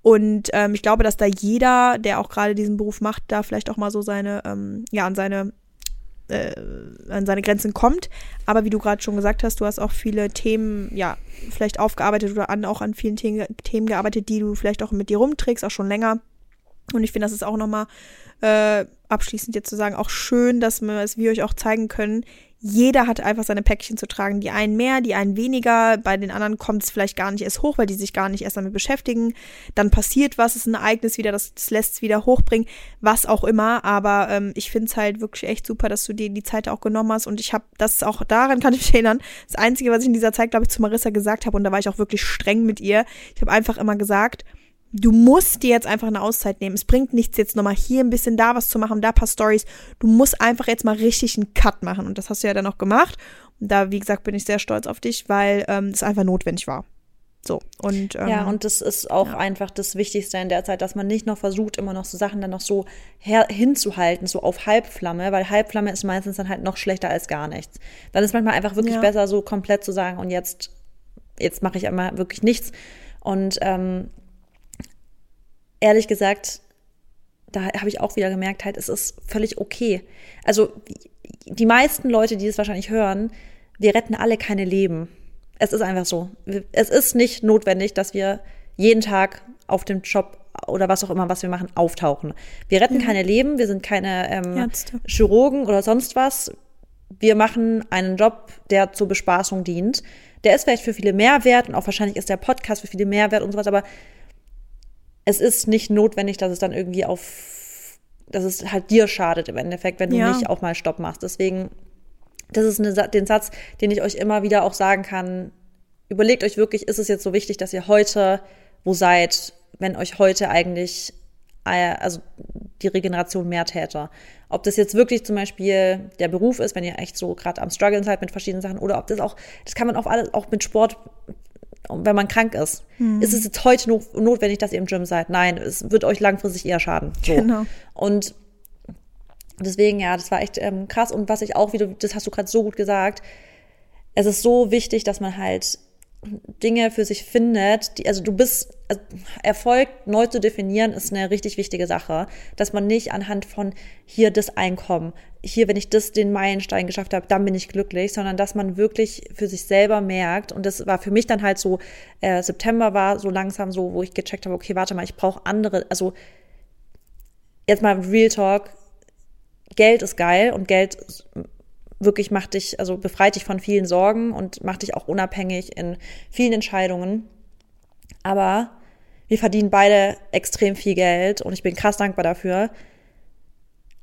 Und ähm, ich glaube, dass da jeder, der auch gerade diesen Beruf macht, da vielleicht auch mal so seine, ähm, ja, an seine, äh, an seine Grenzen kommt. Aber wie du gerade schon gesagt hast, du hast auch viele Themen, ja, vielleicht aufgearbeitet oder an, auch an vielen The Themen gearbeitet, die du vielleicht auch mit dir rumträgst, auch schon länger. Und ich finde, das ist auch nochmal äh, abschließend jetzt zu sagen, auch schön, dass, wir, dass wir euch auch zeigen können, jeder hat einfach seine Päckchen zu tragen. Die einen mehr, die einen weniger. Bei den anderen kommt es vielleicht gar nicht erst hoch, weil die sich gar nicht erst damit beschäftigen. Dann passiert was, ist ein Ereignis wieder, das, das lässt es wieder hochbringen, was auch immer. Aber ähm, ich finde es halt wirklich echt super, dass du dir die Zeit auch genommen hast. Und ich habe das auch daran, kann ich mich erinnern, das Einzige, was ich in dieser Zeit, glaube ich, zu Marissa gesagt habe, und da war ich auch wirklich streng mit ihr. Ich habe einfach immer gesagt, du musst dir jetzt einfach eine Auszeit nehmen. Es bringt nichts, jetzt nochmal hier ein bisschen da was zu machen, da ein paar Stories. Du musst einfach jetzt mal richtig einen Cut machen. Und das hast du ja dann auch gemacht. Und da, wie gesagt, bin ich sehr stolz auf dich, weil ähm, es einfach notwendig war. So, und ähm, ja, und das ist auch ja. einfach das Wichtigste in der Zeit, dass man nicht noch versucht, immer noch so Sachen dann noch so hinzuhalten, so auf Halbflamme, weil Halbflamme ist meistens dann halt noch schlechter als gar nichts. Dann ist manchmal einfach wirklich ja. besser, so komplett zu sagen, und jetzt, jetzt mache ich einmal wirklich nichts. Und ähm, ehrlich gesagt, da habe ich auch wieder gemerkt, halt, es ist völlig okay. Also die meisten Leute, die es wahrscheinlich hören, wir retten alle keine Leben. Es ist einfach so. Es ist nicht notwendig, dass wir jeden Tag auf dem Job oder was auch immer, was wir machen, auftauchen. Wir retten mhm. keine Leben, wir sind keine ähm, Chirurgen oder sonst was. Wir machen einen Job, der zur Bespaßung dient. Der ist vielleicht für viele Mehrwert und auch wahrscheinlich ist der Podcast für viele Mehrwert und sowas, aber es ist nicht notwendig, dass es dann irgendwie auf, dass es halt dir schadet im Endeffekt, wenn du ja. nicht auch mal Stopp machst. Deswegen, das ist eine, den Satz, den ich euch immer wieder auch sagen kann. Überlegt euch wirklich, ist es jetzt so wichtig, dass ihr heute wo seid, wenn euch heute eigentlich äh, also die Regeneration mehr täte. Ob das jetzt wirklich zum Beispiel der Beruf ist, wenn ihr echt so gerade am Struggeln seid mit verschiedenen Sachen, oder ob das auch, das kann man auch alles auch mit Sport wenn man krank ist. Hm. Ist es jetzt heute not notwendig, dass ihr im Gym seid? Nein, es wird euch langfristig eher schaden. So. Genau. Und deswegen, ja, das war echt ähm, krass. Und was ich auch wieder, das hast du gerade so gut gesagt, es ist so wichtig, dass man halt Dinge für sich findet, die, also du bist, also Erfolg neu zu definieren, ist eine richtig wichtige Sache, dass man nicht anhand von hier das Einkommen, hier, wenn ich das, den Meilenstein geschafft habe, dann bin ich glücklich, sondern dass man wirklich für sich selber merkt, und das war für mich dann halt so, äh, September war so langsam so, wo ich gecheckt habe, okay, warte mal, ich brauche andere, also jetzt mal Real Talk, Geld ist geil und Geld wirklich macht dich, also befreit dich von vielen Sorgen und macht dich auch unabhängig in vielen Entscheidungen. Aber wir verdienen beide extrem viel Geld und ich bin krass dankbar dafür.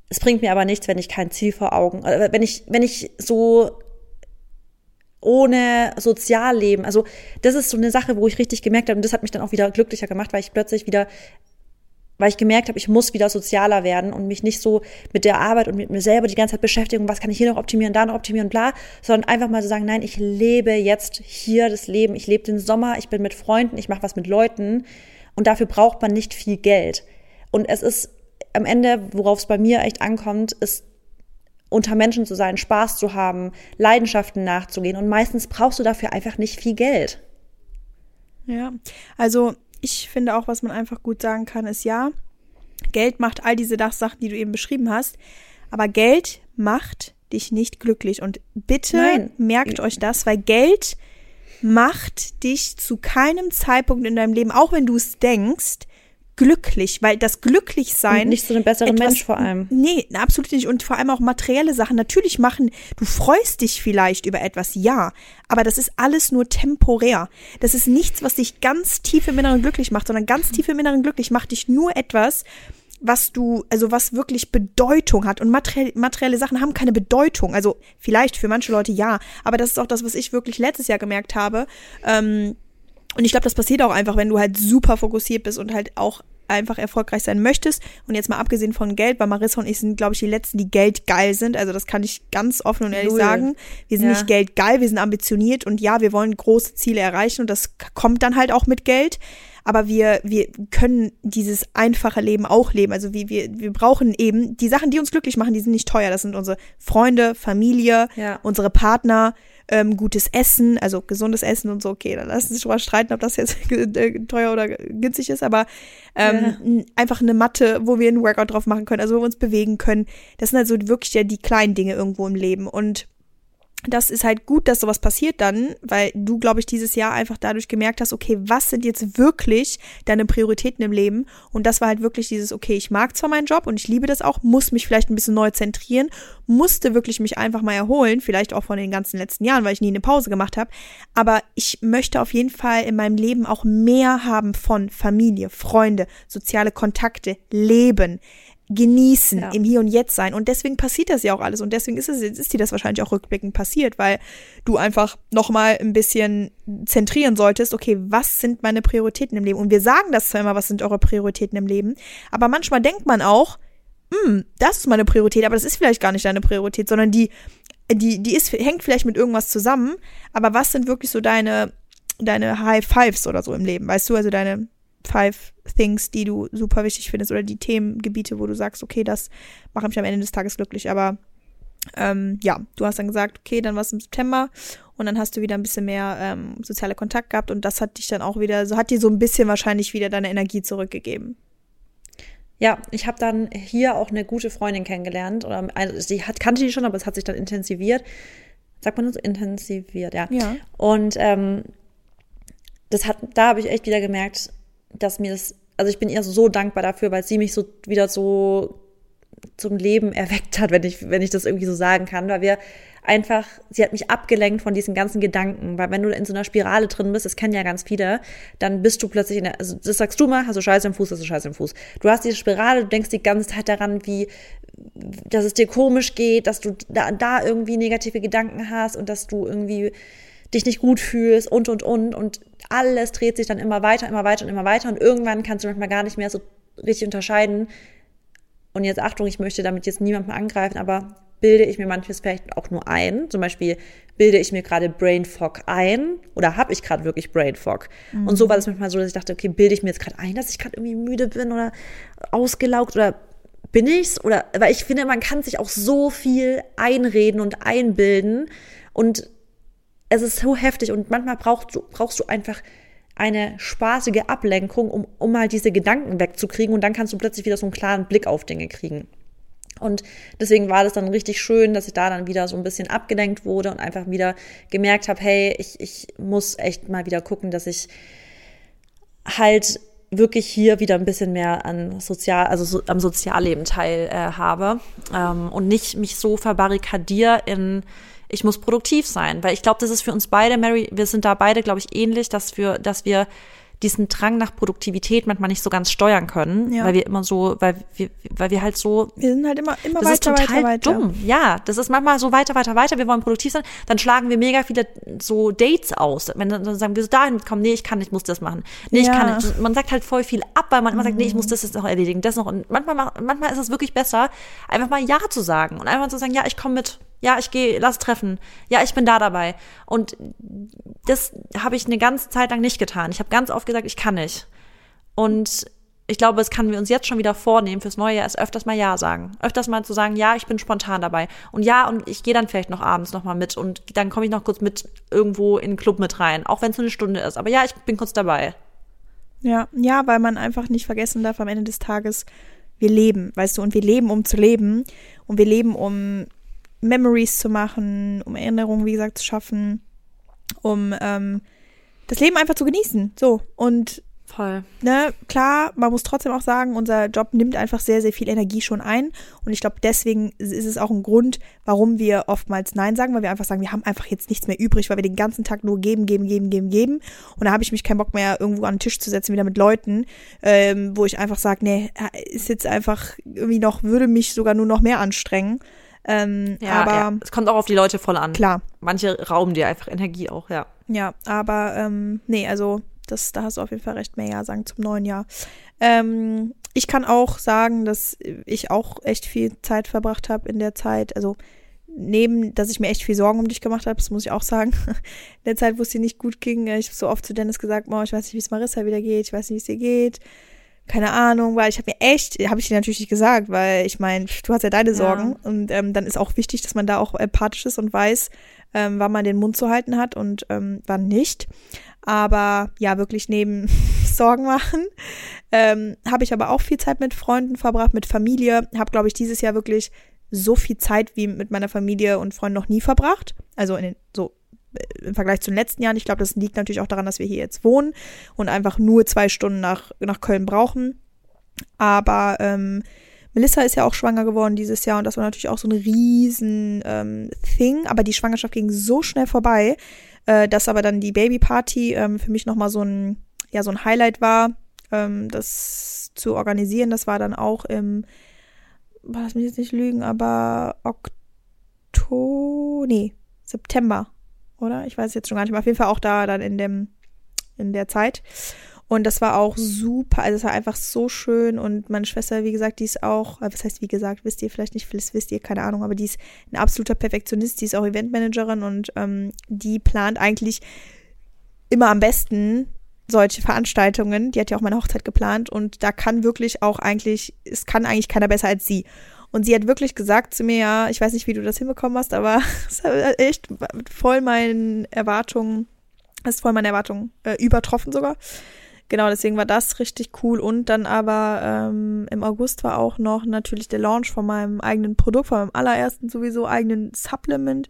Es bringt mir aber nichts, wenn ich kein Ziel vor Augen, äh, wenn ich, wenn ich so ohne Sozialleben, also das ist so eine Sache, wo ich richtig gemerkt habe und das hat mich dann auch wieder glücklicher gemacht, weil ich plötzlich wieder weil ich gemerkt habe, ich muss wieder sozialer werden und mich nicht so mit der Arbeit und mit mir selber die ganze Zeit beschäftigen, was kann ich hier noch optimieren, da noch optimieren, bla, sondern einfach mal so sagen, nein, ich lebe jetzt hier das Leben, ich lebe den Sommer, ich bin mit Freunden, ich mache was mit Leuten und dafür braucht man nicht viel Geld. Und es ist am Ende, worauf es bei mir echt ankommt, ist unter Menschen zu sein, Spaß zu haben, Leidenschaften nachzugehen und meistens brauchst du dafür einfach nicht viel Geld. Ja, also ich finde auch, was man einfach gut sagen kann, ist ja, Geld macht all diese Sachen, die du eben beschrieben hast, aber Geld macht dich nicht glücklich. Und bitte Nein. merkt euch das, weil Geld macht dich zu keinem Zeitpunkt in deinem Leben, auch wenn du es denkst, glücklich, weil das Glücklichsein. Und nicht zu einem besseren etwas, Mensch vor allem. Nee, absolut nicht. Und vor allem auch materielle Sachen. Natürlich machen, du freust dich vielleicht über etwas, ja. Aber das ist alles nur temporär. Das ist nichts, was dich ganz tief im Inneren glücklich macht, sondern ganz tief im Inneren glücklich macht dich nur etwas, was du, also was wirklich Bedeutung hat. Und materielle, materielle Sachen haben keine Bedeutung. Also vielleicht für manche Leute ja. Aber das ist auch das, was ich wirklich letztes Jahr gemerkt habe. Ähm, und ich glaube, das passiert auch einfach, wenn du halt super fokussiert bist und halt auch einfach erfolgreich sein möchtest. Und jetzt mal abgesehen von Geld, weil Marissa und ich sind, glaube ich, die Letzten, die geldgeil sind. Also das kann ich ganz offen und ehrlich Null. sagen. Wir sind ja. nicht geldgeil, wir sind ambitioniert und ja, wir wollen große Ziele erreichen und das kommt dann halt auch mit Geld. Aber wir, wir können dieses einfache Leben auch leben. Also wir, wir, wir brauchen eben die Sachen, die uns glücklich machen, die sind nicht teuer. Das sind unsere Freunde, Familie, ja. unsere Partner, ähm, gutes Essen, also gesundes Essen und so, okay, dann lassen sich drüber streiten, ob das jetzt äh, teuer oder günstig ist, aber ähm, ja. einfach eine Matte, wo wir einen Workout drauf machen können, also wo wir uns bewegen können. Das sind also wirklich ja die kleinen Dinge irgendwo im Leben. Und das ist halt gut, dass sowas passiert dann, weil du, glaube ich, dieses Jahr einfach dadurch gemerkt hast, okay, was sind jetzt wirklich deine Prioritäten im Leben? Und das war halt wirklich dieses, okay, ich mag zwar meinen Job und ich liebe das auch, muss mich vielleicht ein bisschen neu zentrieren, musste wirklich mich einfach mal erholen, vielleicht auch von den ganzen letzten Jahren, weil ich nie eine Pause gemacht habe. Aber ich möchte auf jeden Fall in meinem Leben auch mehr haben von Familie, Freunde, soziale Kontakte, Leben genießen, ja. im Hier und Jetzt sein. Und deswegen passiert das ja auch alles. Und deswegen ist es, ist dir das wahrscheinlich auch rückblickend passiert, weil du einfach nochmal ein bisschen zentrieren solltest, okay, was sind meine Prioritäten im Leben? Und wir sagen das zwar immer, was sind eure Prioritäten im Leben, aber manchmal denkt man auch, hm, das ist meine Priorität, aber das ist vielleicht gar nicht deine Priorität, sondern die, die, die ist, hängt vielleicht mit irgendwas zusammen, aber was sind wirklich so deine, deine High Fives oder so im Leben, weißt du, also deine Five Things, die du super wichtig findest oder die Themengebiete, wo du sagst, okay, das macht mich am Ende des Tages glücklich. Aber ähm, ja, du hast dann gesagt, okay, dann war es im September und dann hast du wieder ein bisschen mehr ähm, soziale Kontakt gehabt und das hat dich dann auch wieder, so hat dir so ein bisschen wahrscheinlich wieder deine Energie zurückgegeben. Ja, ich habe dann hier auch eine gute Freundin kennengelernt. Oder also sie hat, kannte die schon, aber es hat sich dann intensiviert. Sagt man so? Intensiviert, ja. ja. Und ähm, das hat, da habe ich echt wieder gemerkt, dass mir das, also ich bin ihr so dankbar dafür, weil sie mich so wieder so zum Leben erweckt hat, wenn ich, wenn ich das irgendwie so sagen kann, weil wir einfach, sie hat mich abgelenkt von diesen ganzen Gedanken, weil wenn du in so einer Spirale drin bist, das kennen ja ganz viele, dann bist du plötzlich in der, also das sagst du mal, hast du Scheiße im Fuß, hast du Scheiße im Fuß. Du hast diese Spirale, du denkst die ganze Zeit daran, wie, dass es dir komisch geht, dass du da, da irgendwie negative Gedanken hast und dass du irgendwie dich nicht gut fühlst und, und, und. Und alles dreht sich dann immer weiter, immer weiter und immer weiter. Und irgendwann kannst du manchmal gar nicht mehr so richtig unterscheiden. Und jetzt Achtung, ich möchte damit jetzt niemanden angreifen, aber bilde ich mir manches vielleicht auch nur ein. Zum Beispiel bilde ich mir gerade Brain Fog ein oder habe ich gerade wirklich Brain Fog. Mhm. Und so war das manchmal so, dass ich dachte, okay, bilde ich mir jetzt gerade ein, dass ich gerade irgendwie müde bin oder ausgelaugt oder bin ich's? Oder weil ich finde, man kann sich auch so viel einreden und einbilden und es ist so heftig und manchmal brauchst du, brauchst du einfach eine spaßige Ablenkung, um, um mal diese Gedanken wegzukriegen und dann kannst du plötzlich wieder so einen klaren Blick auf Dinge kriegen. Und deswegen war das dann richtig schön, dass ich da dann wieder so ein bisschen abgelenkt wurde und einfach wieder gemerkt habe, hey, ich, ich muss echt mal wieder gucken, dass ich halt wirklich hier wieder ein bisschen mehr an sozial, also so, am Sozialleben teil äh, habe ähm, und nicht mich so verbarrikadiere in ich muss produktiv sein. Weil ich glaube, das ist für uns beide, Mary, wir sind da beide, glaube ich, ähnlich, dass wir, dass wir diesen Drang nach Produktivität manchmal nicht so ganz steuern können, ja. weil wir immer so, weil wir, weil wir halt so. Wir sind halt immer, immer weiter, weiter, weiter. dumm. Ja, das ist manchmal so weiter, weiter, weiter. Wir wollen produktiv sein. Dann schlagen wir mega viele so Dates aus. Wenn dann sagen wir so dahin kommen, nee, ich kann nicht, muss das machen. Nee, ich ja. kann nicht. Man sagt halt voll viel ab, weil man immer mhm. sagt, nee, ich muss das jetzt noch erledigen, das noch. Und manchmal, manchmal ist es wirklich besser, einfach mal Ja zu sagen und einfach zu sagen, ja, ich komme mit. Ja, ich gehe, lass treffen. Ja, ich bin da dabei. Und das habe ich eine ganze Zeit lang nicht getan. Ich habe ganz oft gesagt, ich kann nicht. Und ich glaube, es kann wir uns jetzt schon wieder vornehmen fürs neue Jahr, ist öfters mal Ja sagen. Öfters mal zu sagen, ja, ich bin spontan dabei. Und ja, und ich gehe dann vielleicht noch abends noch mal mit und dann komme ich noch kurz mit irgendwo in den Club mit rein, auch wenn es nur eine Stunde ist. Aber ja, ich bin kurz dabei. Ja, ja, weil man einfach nicht vergessen darf am Ende des Tages, wir leben, weißt du, und wir leben, um zu leben. Und wir leben, um Memories zu machen, um Erinnerungen, wie gesagt, zu schaffen, um ähm, das Leben einfach zu genießen. So. Und Voll. Ne, klar, man muss trotzdem auch sagen, unser Job nimmt einfach sehr, sehr viel Energie schon ein. Und ich glaube, deswegen ist es auch ein Grund, warum wir oftmals Nein sagen, weil wir einfach sagen, wir haben einfach jetzt nichts mehr übrig, weil wir den ganzen Tag nur geben, geben, geben, geben, geben. Und da habe ich mich keinen Bock mehr, irgendwo an den Tisch zu setzen, wieder mit Leuten, ähm, wo ich einfach sage, nee, ist jetzt einfach irgendwie noch, würde mich sogar nur noch mehr anstrengen. Ähm, ja, aber ja. es kommt auch auf die Leute voll an. Klar. Manche rauben dir einfach Energie auch, ja. Ja, aber ähm, nee, also das, da hast du auf jeden Fall recht mehr Ja sagen zum neuen Jahr. Ähm, ich kann auch sagen, dass ich auch echt viel Zeit verbracht habe in der Zeit. Also neben, dass ich mir echt viel Sorgen um dich gemacht habe, das muss ich auch sagen. In der Zeit, wo es dir nicht gut ging, ich habe so oft zu Dennis gesagt, oh, ich weiß nicht, wie es Marissa wieder geht, ich weiß nicht, wie es dir geht keine Ahnung, weil ich habe mir echt, habe ich dir natürlich nicht gesagt, weil ich meine, du hast ja deine Sorgen ja. und ähm, dann ist auch wichtig, dass man da auch empathisch ist und weiß, ähm, wann man den Mund zu halten hat und ähm, wann nicht. Aber ja, wirklich neben Sorgen machen, ähm, habe ich aber auch viel Zeit mit Freunden verbracht, mit Familie, habe, glaube ich, dieses Jahr wirklich so viel Zeit wie mit meiner Familie und Freunden noch nie verbracht. Also in den, so im Vergleich zu den letzten Jahren. Ich glaube, das liegt natürlich auch daran, dass wir hier jetzt wohnen und einfach nur zwei Stunden nach, nach Köln brauchen. Aber ähm, Melissa ist ja auch schwanger geworden dieses Jahr und das war natürlich auch so ein riesen ähm, Thing. Aber die Schwangerschaft ging so schnell vorbei, äh, dass aber dann die Babyparty ähm, für mich nochmal so ein, ja, so ein Highlight war, ähm, das zu organisieren. Das war dann auch im, lass mich jetzt nicht lügen, aber Oktober, nee, September, oder? Ich weiß jetzt schon gar nicht mehr. Auf jeden Fall auch da dann in dem, in der Zeit. Und das war auch super, also es war einfach so schön und meine Schwester, wie gesagt, die ist auch, äh, was heißt wie gesagt, wisst ihr vielleicht nicht, das wisst ihr, keine Ahnung, aber die ist ein absoluter Perfektionist, die ist auch Eventmanagerin und ähm, die plant eigentlich immer am besten solche Veranstaltungen. Die hat ja auch meine Hochzeit geplant und da kann wirklich auch eigentlich, es kann eigentlich keiner besser als sie. Und sie hat wirklich gesagt zu mir, ja, ich weiß nicht, wie du das hinbekommen hast, aber es hat echt voll meinen Erwartungen, ist voll meine Erwartungen äh, übertroffen sogar. Genau, deswegen war das richtig cool. Und dann aber ähm, im August war auch noch natürlich der Launch von meinem eigenen Produkt, von meinem allerersten sowieso eigenen Supplement.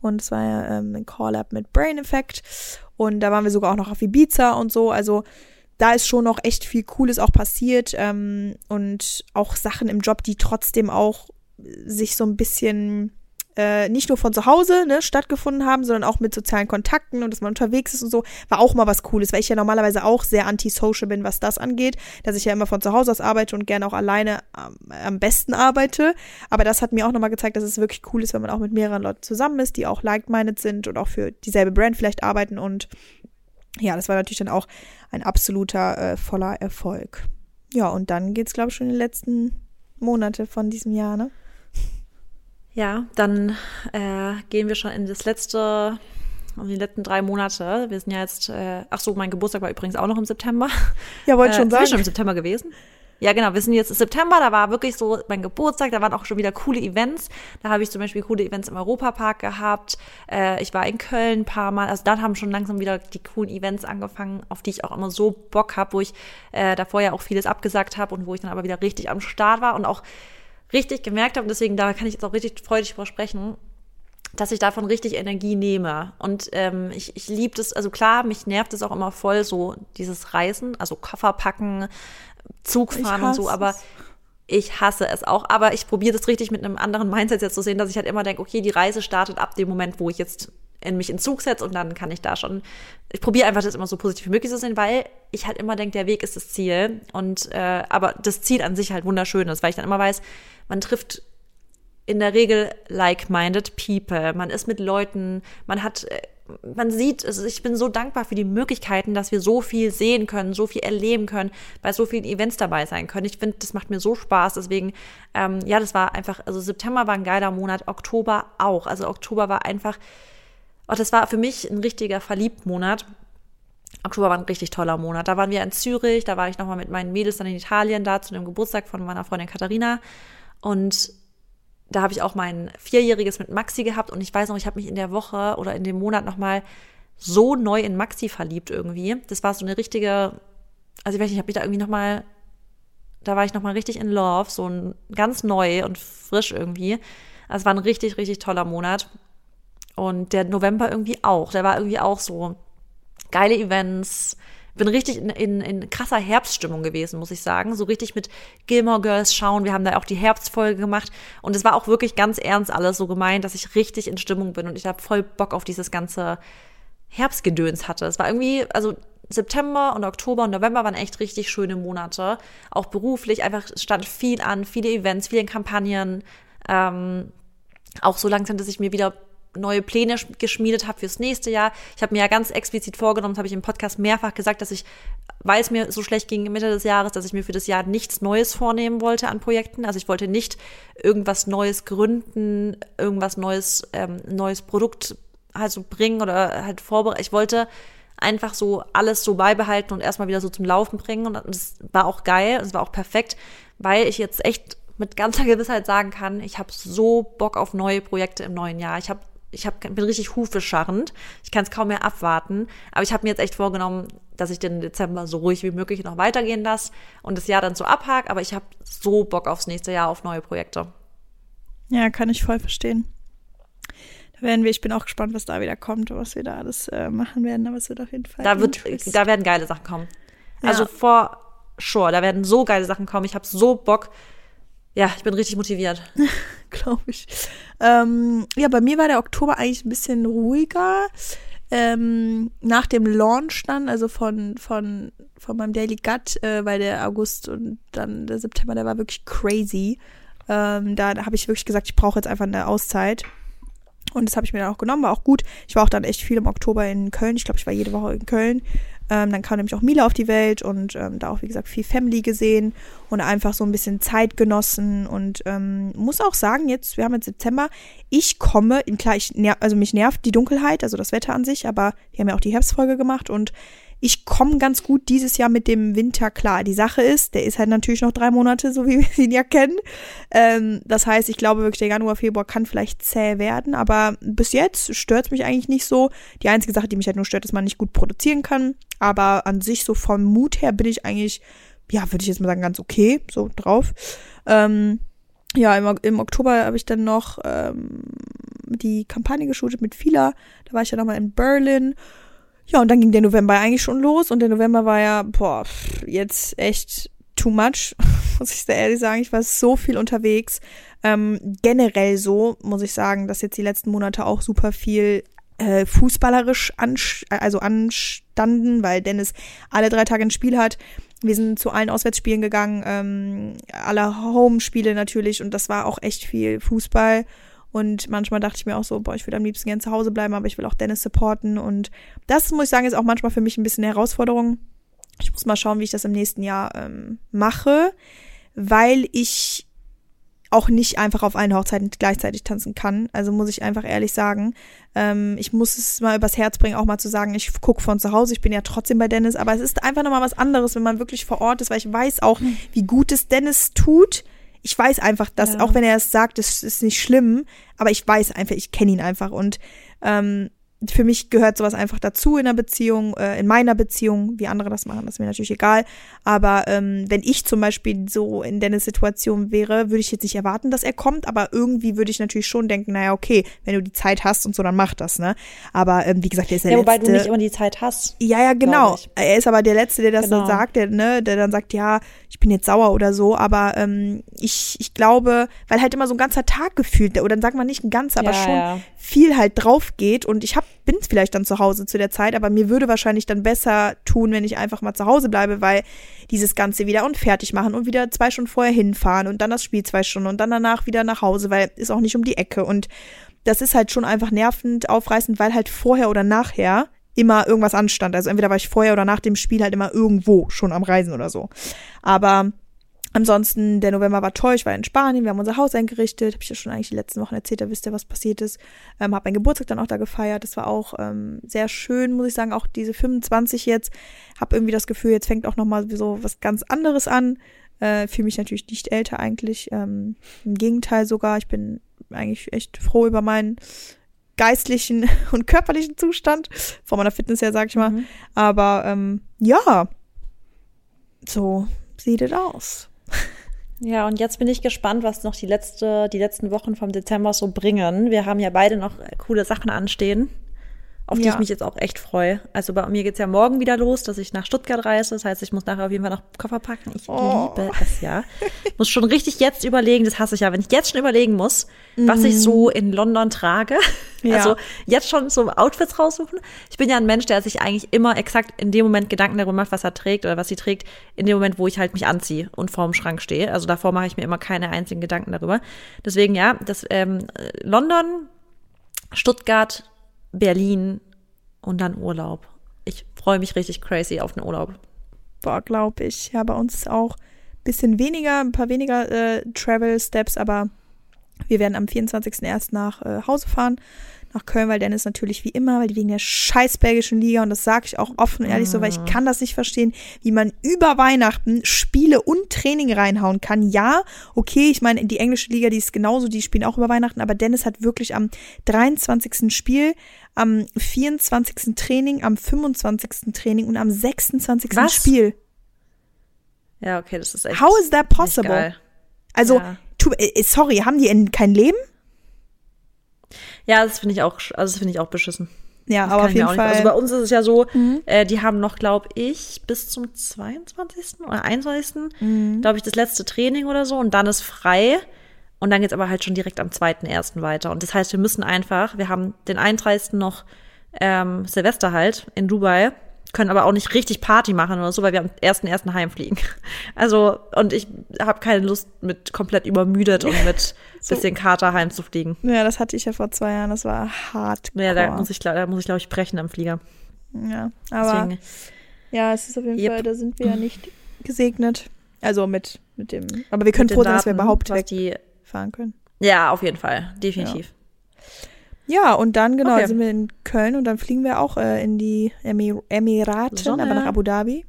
Und es war ähm, ein Call-Up mit Brain Effect. Und da waren wir sogar auch noch auf Ibiza und so. Also da ist schon noch echt viel Cooles auch passiert. Ähm, und auch Sachen im Job, die trotzdem auch sich so ein bisschen äh, nicht nur von zu Hause ne, stattgefunden haben, sondern auch mit sozialen Kontakten und dass man unterwegs ist und so, war auch mal was Cooles, weil ich ja normalerweise auch sehr antisocial bin, was das angeht, dass ich ja immer von zu Hause aus arbeite und gerne auch alleine am, am besten arbeite. Aber das hat mir auch nochmal gezeigt, dass es wirklich cool ist, wenn man auch mit mehreren Leuten zusammen ist, die auch like-minded sind und auch für dieselbe Brand vielleicht arbeiten und ja, das war natürlich dann auch ein absoluter äh, voller Erfolg. Ja, und dann geht's, glaube ich, schon in den letzten Monate von diesem Jahr, ne? Ja, dann äh, gehen wir schon in das letzte, um die letzten drei Monate. Wir sind ja jetzt, äh, ach so, mein Geburtstag war übrigens auch noch im September. Ja, wollte äh, schon sagen. schon im September gewesen. Ja, genau, wir sind jetzt September, da war wirklich so mein Geburtstag, da waren auch schon wieder coole Events. Da habe ich zum Beispiel coole Events im Europapark gehabt. Äh, ich war in Köln ein paar Mal. Also da haben schon langsam wieder die coolen Events angefangen, auf die ich auch immer so Bock habe, wo ich äh, davor ja auch vieles abgesagt habe und wo ich dann aber wieder richtig am Start war und auch richtig gemerkt habe, und deswegen da kann ich jetzt auch richtig freudig drüber sprechen, dass ich davon richtig Energie nehme. Und ähm, ich, ich liebe das, also klar, mich nervt es auch immer voll, so dieses Reisen, also Koffer packen, Zug fahren und so, aber ich hasse es auch. Aber ich probiere das richtig mit einem anderen Mindset jetzt zu sehen, dass ich halt immer denke, okay, die Reise startet ab dem Moment, wo ich jetzt in mich in Zug setze und dann kann ich da schon, ich probiere einfach das immer so positiv wie möglich zu sehen, weil ich halt immer denke, der Weg ist das Ziel und äh, aber das Ziel an sich halt wunderschön ist, weil ich dann immer weiß, man trifft in der Regel like-minded people, man ist mit Leuten, man hat äh, man sieht, ich bin so dankbar für die Möglichkeiten, dass wir so viel sehen können, so viel erleben können, bei so vielen Events dabei sein können. Ich finde, das macht mir so Spaß. Deswegen, ähm, ja, das war einfach, also September war ein geiler Monat, Oktober auch. Also Oktober war einfach und das war für mich ein richtiger Verliebtmonat. Oktober war ein richtig toller Monat. Da waren wir in Zürich, da war ich nochmal mit meinen Mädels dann in Italien, da zu dem Geburtstag von meiner Freundin Katharina. Und da habe ich auch mein Vierjähriges mit Maxi gehabt. Und ich weiß noch, ich habe mich in der Woche oder in dem Monat nochmal so neu in Maxi verliebt irgendwie. Das war so eine richtige, also ich weiß nicht, ich habe mich da irgendwie nochmal, da war ich nochmal richtig in Love, so ein ganz neu und frisch irgendwie. Also es war ein richtig, richtig toller Monat. Und der November irgendwie auch. Der war irgendwie auch so geile Events. Bin richtig in, in, in krasser Herbststimmung gewesen, muss ich sagen. So richtig mit Gilmore Girls schauen. Wir haben da auch die Herbstfolge gemacht. Und es war auch wirklich ganz ernst alles so gemeint, dass ich richtig in Stimmung bin und ich habe voll Bock auf dieses ganze Herbstgedöns hatte. Es war irgendwie, also September und Oktober und November waren echt richtig schöne Monate. Auch beruflich, einfach stand viel an, viele Events, viele Kampagnen. Ähm, auch so langsam, dass ich mir wieder neue Pläne geschmiedet habe fürs nächste Jahr. Ich habe mir ja ganz explizit vorgenommen, das habe ich im Podcast mehrfach gesagt, dass ich, weil es mir so schlecht ging Mitte des Jahres, dass ich mir für das Jahr nichts Neues vornehmen wollte an Projekten. Also ich wollte nicht irgendwas Neues gründen, irgendwas Neues, ähm, neues Produkt halt so bringen oder halt vorbereiten. Ich wollte einfach so alles so beibehalten und erstmal wieder so zum Laufen bringen. Und das war auch geil, es war auch perfekt, weil ich jetzt echt mit ganzer Gewissheit sagen kann, ich habe so Bock auf neue Projekte im neuen Jahr. Ich habe ich hab, bin richtig hufescharrend. Ich kann es kaum mehr abwarten. Aber ich habe mir jetzt echt vorgenommen, dass ich den Dezember so ruhig wie möglich noch weitergehen lasse und das Jahr dann so abhake. Aber ich habe so Bock aufs nächste Jahr, auf neue Projekte. Ja, kann ich voll verstehen. Da werden wir, ich bin auch gespannt, was da wieder kommt, was wir da alles äh, machen werden, aber es wird auf jeden Fall. Da, wird, da werden geile Sachen kommen. Ja. Also vor sure, da werden so geile Sachen kommen. Ich habe so Bock. Ja, ich bin richtig motiviert. Glaube ich. Ähm, ja, bei mir war der Oktober eigentlich ein bisschen ruhiger. Ähm, nach dem Launch dann, also von, von, von meinem Daily Gut, äh, weil der August und dann der September, der war wirklich crazy. Ähm, da habe ich wirklich gesagt, ich brauche jetzt einfach eine Auszeit. Und das habe ich mir dann auch genommen, war auch gut. Ich war auch dann echt viel im Oktober in Köln. Ich glaube, ich war jede Woche in Köln. Ähm, dann kam nämlich auch Mila auf die Welt und ähm, da auch, wie gesagt, viel Family gesehen und einfach so ein bisschen Zeit genossen. Und ähm, muss auch sagen, jetzt, wir haben jetzt September, ich komme, klar, ich, also mich nervt die Dunkelheit, also das Wetter an sich, aber wir haben ja auch die Herbstfolge gemacht und ich komme ganz gut dieses Jahr mit dem Winter klar. Die Sache ist, der ist halt natürlich noch drei Monate, so wie wir ihn ja kennen. Ähm, das heißt, ich glaube wirklich, der Januar, Februar kann vielleicht zäh werden, aber bis jetzt stört es mich eigentlich nicht so. Die einzige Sache, die mich halt nur stört, ist, dass man nicht gut produzieren kann. Aber an sich, so vom Mut her, bin ich eigentlich, ja, würde ich jetzt mal sagen, ganz okay, so drauf. Ähm, ja, im, im Oktober habe ich dann noch ähm, die Kampagne geshootet mit Fila. Da war ich ja nochmal in Berlin ja, und dann ging der November eigentlich schon los und der November war ja, boah, jetzt echt too much, muss ich sehr ehrlich sagen. Ich war so viel unterwegs. Ähm, generell so, muss ich sagen, dass jetzt die letzten Monate auch super viel äh, fußballerisch ansch also anstanden, weil Dennis alle drei Tage ein Spiel hat. Wir sind zu allen Auswärtsspielen gegangen, ähm, alle Home-Spiele natürlich und das war auch echt viel Fußball. Und manchmal dachte ich mir auch so, boah, ich würde am liebsten gerne zu Hause bleiben, aber ich will auch Dennis supporten. Und das, muss ich sagen, ist auch manchmal für mich ein bisschen eine Herausforderung. Ich muss mal schauen, wie ich das im nächsten Jahr ähm, mache, weil ich auch nicht einfach auf allen Hochzeiten gleichzeitig tanzen kann. Also muss ich einfach ehrlich sagen. Ähm, ich muss es mal übers Herz bringen, auch mal zu sagen, ich gucke von zu Hause, ich bin ja trotzdem bei Dennis, aber es ist einfach nochmal was anderes, wenn man wirklich vor Ort ist, weil ich weiß auch, hm. wie gut es Dennis tut ich weiß einfach, dass, ja. auch wenn er es sagt, das ist nicht schlimm, aber ich weiß einfach, ich kenne ihn einfach und ähm, für mich gehört sowas einfach dazu in einer Beziehung, äh, in meiner Beziehung. Wie andere das machen, das ist mir natürlich egal. Aber ähm, wenn ich zum Beispiel so in Dennis Situation wäre, würde ich jetzt nicht erwarten, dass er kommt, aber irgendwie würde ich natürlich schon denken, naja, okay, wenn du die Zeit hast und so, dann mach das, ne? Aber ähm, wie gesagt, der ist der ja, Letzte. Wobei du nicht immer die Zeit hast. Ja, ja, genau. Er ist aber der Letzte, der das genau. dann sagt, der, ne, der dann sagt, ja, ich bin jetzt sauer oder so, aber ähm, ich, ich glaube, weil halt immer so ein ganzer Tag gefühlt, oder dann sagt man nicht ein ganzer, aber ja, schon ja. viel halt drauf geht und ich habe bin vielleicht dann zu Hause zu der Zeit, aber mir würde wahrscheinlich dann besser tun, wenn ich einfach mal zu Hause bleibe, weil dieses Ganze wieder und fertig machen und wieder zwei Stunden vorher hinfahren und dann das Spiel zwei Stunden und dann danach wieder nach Hause, weil ist auch nicht um die Ecke und das ist halt schon einfach nervend, aufreißend, weil halt vorher oder nachher immer irgendwas anstand. Also entweder war ich vorher oder nach dem Spiel halt immer irgendwo schon am Reisen oder so. Aber Ansonsten, der November war toll, ich war in Spanien, wir haben unser Haus eingerichtet, habe ich ja schon eigentlich die letzten Wochen erzählt, da wisst ihr, was passiert ist. Ähm, habe meinen Geburtstag dann auch da gefeiert, das war auch ähm, sehr schön, muss ich sagen, auch diese 25 jetzt. Habe irgendwie das Gefühl, jetzt fängt auch nochmal so was ganz anderes an. Äh, Fühle mich natürlich nicht älter eigentlich, ähm, im Gegenteil sogar, ich bin eigentlich echt froh über meinen geistlichen und körperlichen Zustand, von meiner Fitness her, sag ich mal. Mhm. Aber ähm, ja, so sieht es aus. Ja, und jetzt bin ich gespannt, was noch die, letzte, die letzten Wochen vom Dezember so bringen. Wir haben ja beide noch coole Sachen anstehen auf die ja. ich mich jetzt auch echt freue. Also bei mir geht's ja morgen wieder los, dass ich nach Stuttgart reise. Das heißt, ich muss nachher auf jeden Fall noch Koffer packen. Ich oh. liebe es ja. muss schon richtig jetzt überlegen, das hasse ich ja, wenn ich jetzt schon überlegen muss, mhm. was ich so in London trage. Ja. Also jetzt schon so Outfits raussuchen. Ich bin ja ein Mensch, der sich eigentlich immer exakt in dem Moment Gedanken darüber macht, was er trägt oder was sie trägt, in dem Moment, wo ich halt mich anziehe und vorm Schrank stehe. Also davor mache ich mir immer keine einzigen Gedanken darüber. Deswegen ja, das ähm, London, Stuttgart, Berlin und dann Urlaub. Ich freue mich richtig crazy auf den Urlaub. Boah, glaube ich. Ja, bei uns auch ein bisschen weniger, ein paar weniger äh, Travel Steps, aber wir werden am 24.01. nach äh, Hause fahren nach Köln, weil Dennis natürlich wie immer, weil die wegen der scheiß belgischen Liga, und das sage ich auch offen und ehrlich so, weil ich mhm. kann das nicht verstehen, wie man über Weihnachten Spiele und Training reinhauen kann. Ja, okay, ich meine, die englische Liga, die ist genauso, die spielen auch über Weihnachten, aber Dennis hat wirklich am 23. Spiel, am 24. Training, am 25. Training und am 26. Was? Spiel. Ja, okay, das ist echt. How is that possible? Also, ja tu, äh, sorry, haben die in, kein Leben? Ja, das finde ich auch, also das finde ich auch beschissen. Ja, Das aber auf jeden auch nicht- Fall. Also bei uns ist es ja so, Mhm. äh, die haben noch, glaube ich, bis zum 22. oder 21. Mhm. glaube ich, das letzte Training oder so und dann ist frei. Und dann geht's aber halt schon direkt am 2.1. weiter. Und das heißt, wir müssen einfach, wir haben den 31. noch ähm, Silvester halt in Dubai, können aber auch nicht richtig Party machen oder so, weil wir am 1.1. heimfliegen. Also, und ich habe keine Lust, mit komplett übermüdet und mit So. bisschen Kater heimzufliegen. ja, das hatte ich ja vor zwei Jahren. Das war hart. Ja, da muss ich, da muss ich, glaube ich, brechen am Flieger. Ja, aber Deswegen, ja, es ist auf jeden Yep. Fall, da sind wir ja nicht gesegnet. Also mit, mit dem. Aber wir können froh sein, dass wir überhaupt wegfahren können. Ja, auf jeden Fall, definitiv. Ja, und dann, genau, Okay. sind wir in Köln und dann fliegen wir auch äh, in die Emir Emiraten, Sonne. aber nach Abu Dhabi.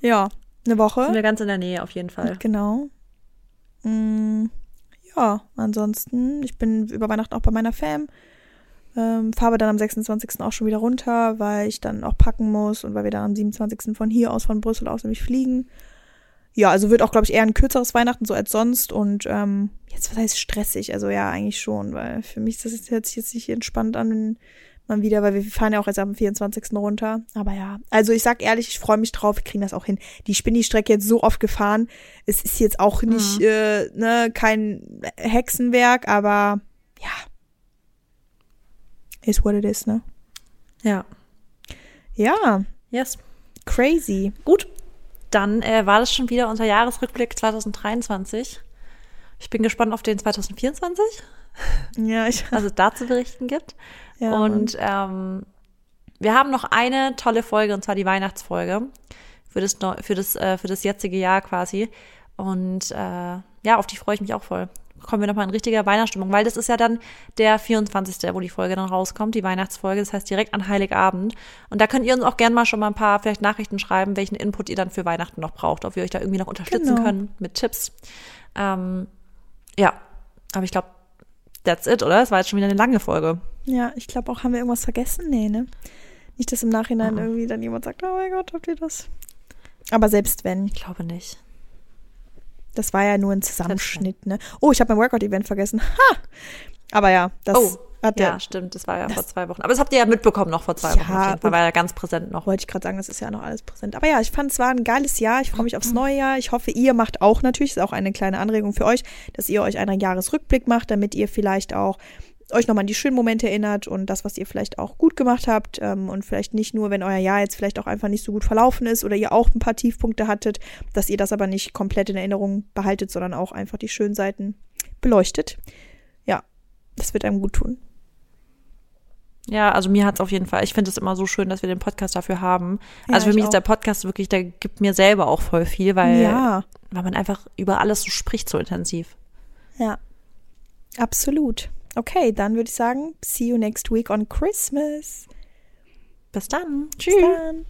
Ja, eine Woche. Sind wir ganz in der Nähe auf jeden Fall. Genau. Mm, ja, ansonsten, ich bin über Weihnachten auch bei meiner Fam. Ähm, fahre dann am 26. auch schon wieder runter, weil ich dann auch packen muss und weil wir dann am 27. von hier aus, von Brüssel aus nämlich fliegen. Ja, also wird auch, glaube ich, eher ein kürzeres Weihnachten so als sonst und ähm, jetzt, was heißt stressig? Also ja, eigentlich schon, weil für mich ist das jetzt, hört sich jetzt nicht entspannt an, man wieder, weil wir fahren ja auch erst am 24. runter. Aber ja, also ich sag ehrlich, ich freue mich drauf, wir kriegen das auch hin. Die Spinni-Strecke jetzt so oft gefahren, es ist jetzt auch nicht, äh, ne, kein Hexenwerk, aber ja. Is what it is, ne? Ja. Ja, Yes. crazy. Gut. Dann äh, war das schon wieder unser Jahresrückblick 2023. Ich bin gespannt auf den 2024, Ja, ich, was es da zu berichten gibt. ja, und ähm, wir haben noch eine tolle Folge, und zwar die Weihnachtsfolge für das, für das, äh, für das jetzige Jahr quasi. Und äh, ja, auf die freue ich mich auch voll. Kommen wir nochmal in richtiger Weihnachtsstimmung, weil das ist ja dann der 24., wo die Folge dann rauskommt, die Weihnachtsfolge, das heißt direkt an Heiligabend. Und da könnt ihr uns auch gerne mal schon mal ein paar vielleicht Nachrichten schreiben, welchen Input ihr dann für Weihnachten noch braucht, ob wir euch da irgendwie noch unterstützen Genau. können mit Tipps. Ähm, ja, aber ich glaube, that's it, oder? Es war jetzt schon wieder eine lange Folge. ja, ich glaube auch, haben wir irgendwas vergessen? Nee, ne? Nicht, dass im Nachhinein Mhm. irgendwie dann jemand sagt, oh mein Gott, habt ihr das? Aber selbst wenn, Ich glaube nicht. Das war ja nur ein Zusammenschnitt, ne? Oh, ich habe mein Workout-Event vergessen. Ha! Aber ja, das Oh, hat der, Ja, stimmt, das war ja vor zwei Wochen. Aber das habt ihr ja mitbekommen noch vor zwei Ja, Wochen. Auf jeden Fall war ja ganz präsent noch. wollte ich gerade sagen, das ist ja noch alles präsent. Aber ja, ich fand, es war ein geiles Jahr. Ich freue mich aufs neue Jahr. Ich hoffe, ihr macht auch natürlich, ist auch eine kleine Anregung für euch, dass ihr euch einen Jahresrückblick macht, damit ihr vielleicht auch euch nochmal an die schönen Momente erinnert und das, was ihr vielleicht auch gut gemacht habt ähm, und vielleicht nicht nur, wenn euer Jahr jetzt vielleicht auch einfach nicht so gut verlaufen ist oder ihr auch ein paar Tiefpunkte hattet, dass ihr das aber nicht komplett in Erinnerung behaltet, sondern auch einfach die schönen Seiten beleuchtet. Ja, das wird einem gut tun. Ja, also mir hat's auf jeden Fall. Ich finde es immer so schön, dass wir den Podcast dafür haben. Ja, also für ich mich auch. ist der Podcast wirklich, der gibt mir selber auch voll viel, weil, ja, weil man einfach über alles so spricht, so intensiv. ja, absolut. Okay, dann würde ich sagen, see you next week on Christmas. Bis dann. Bis dann.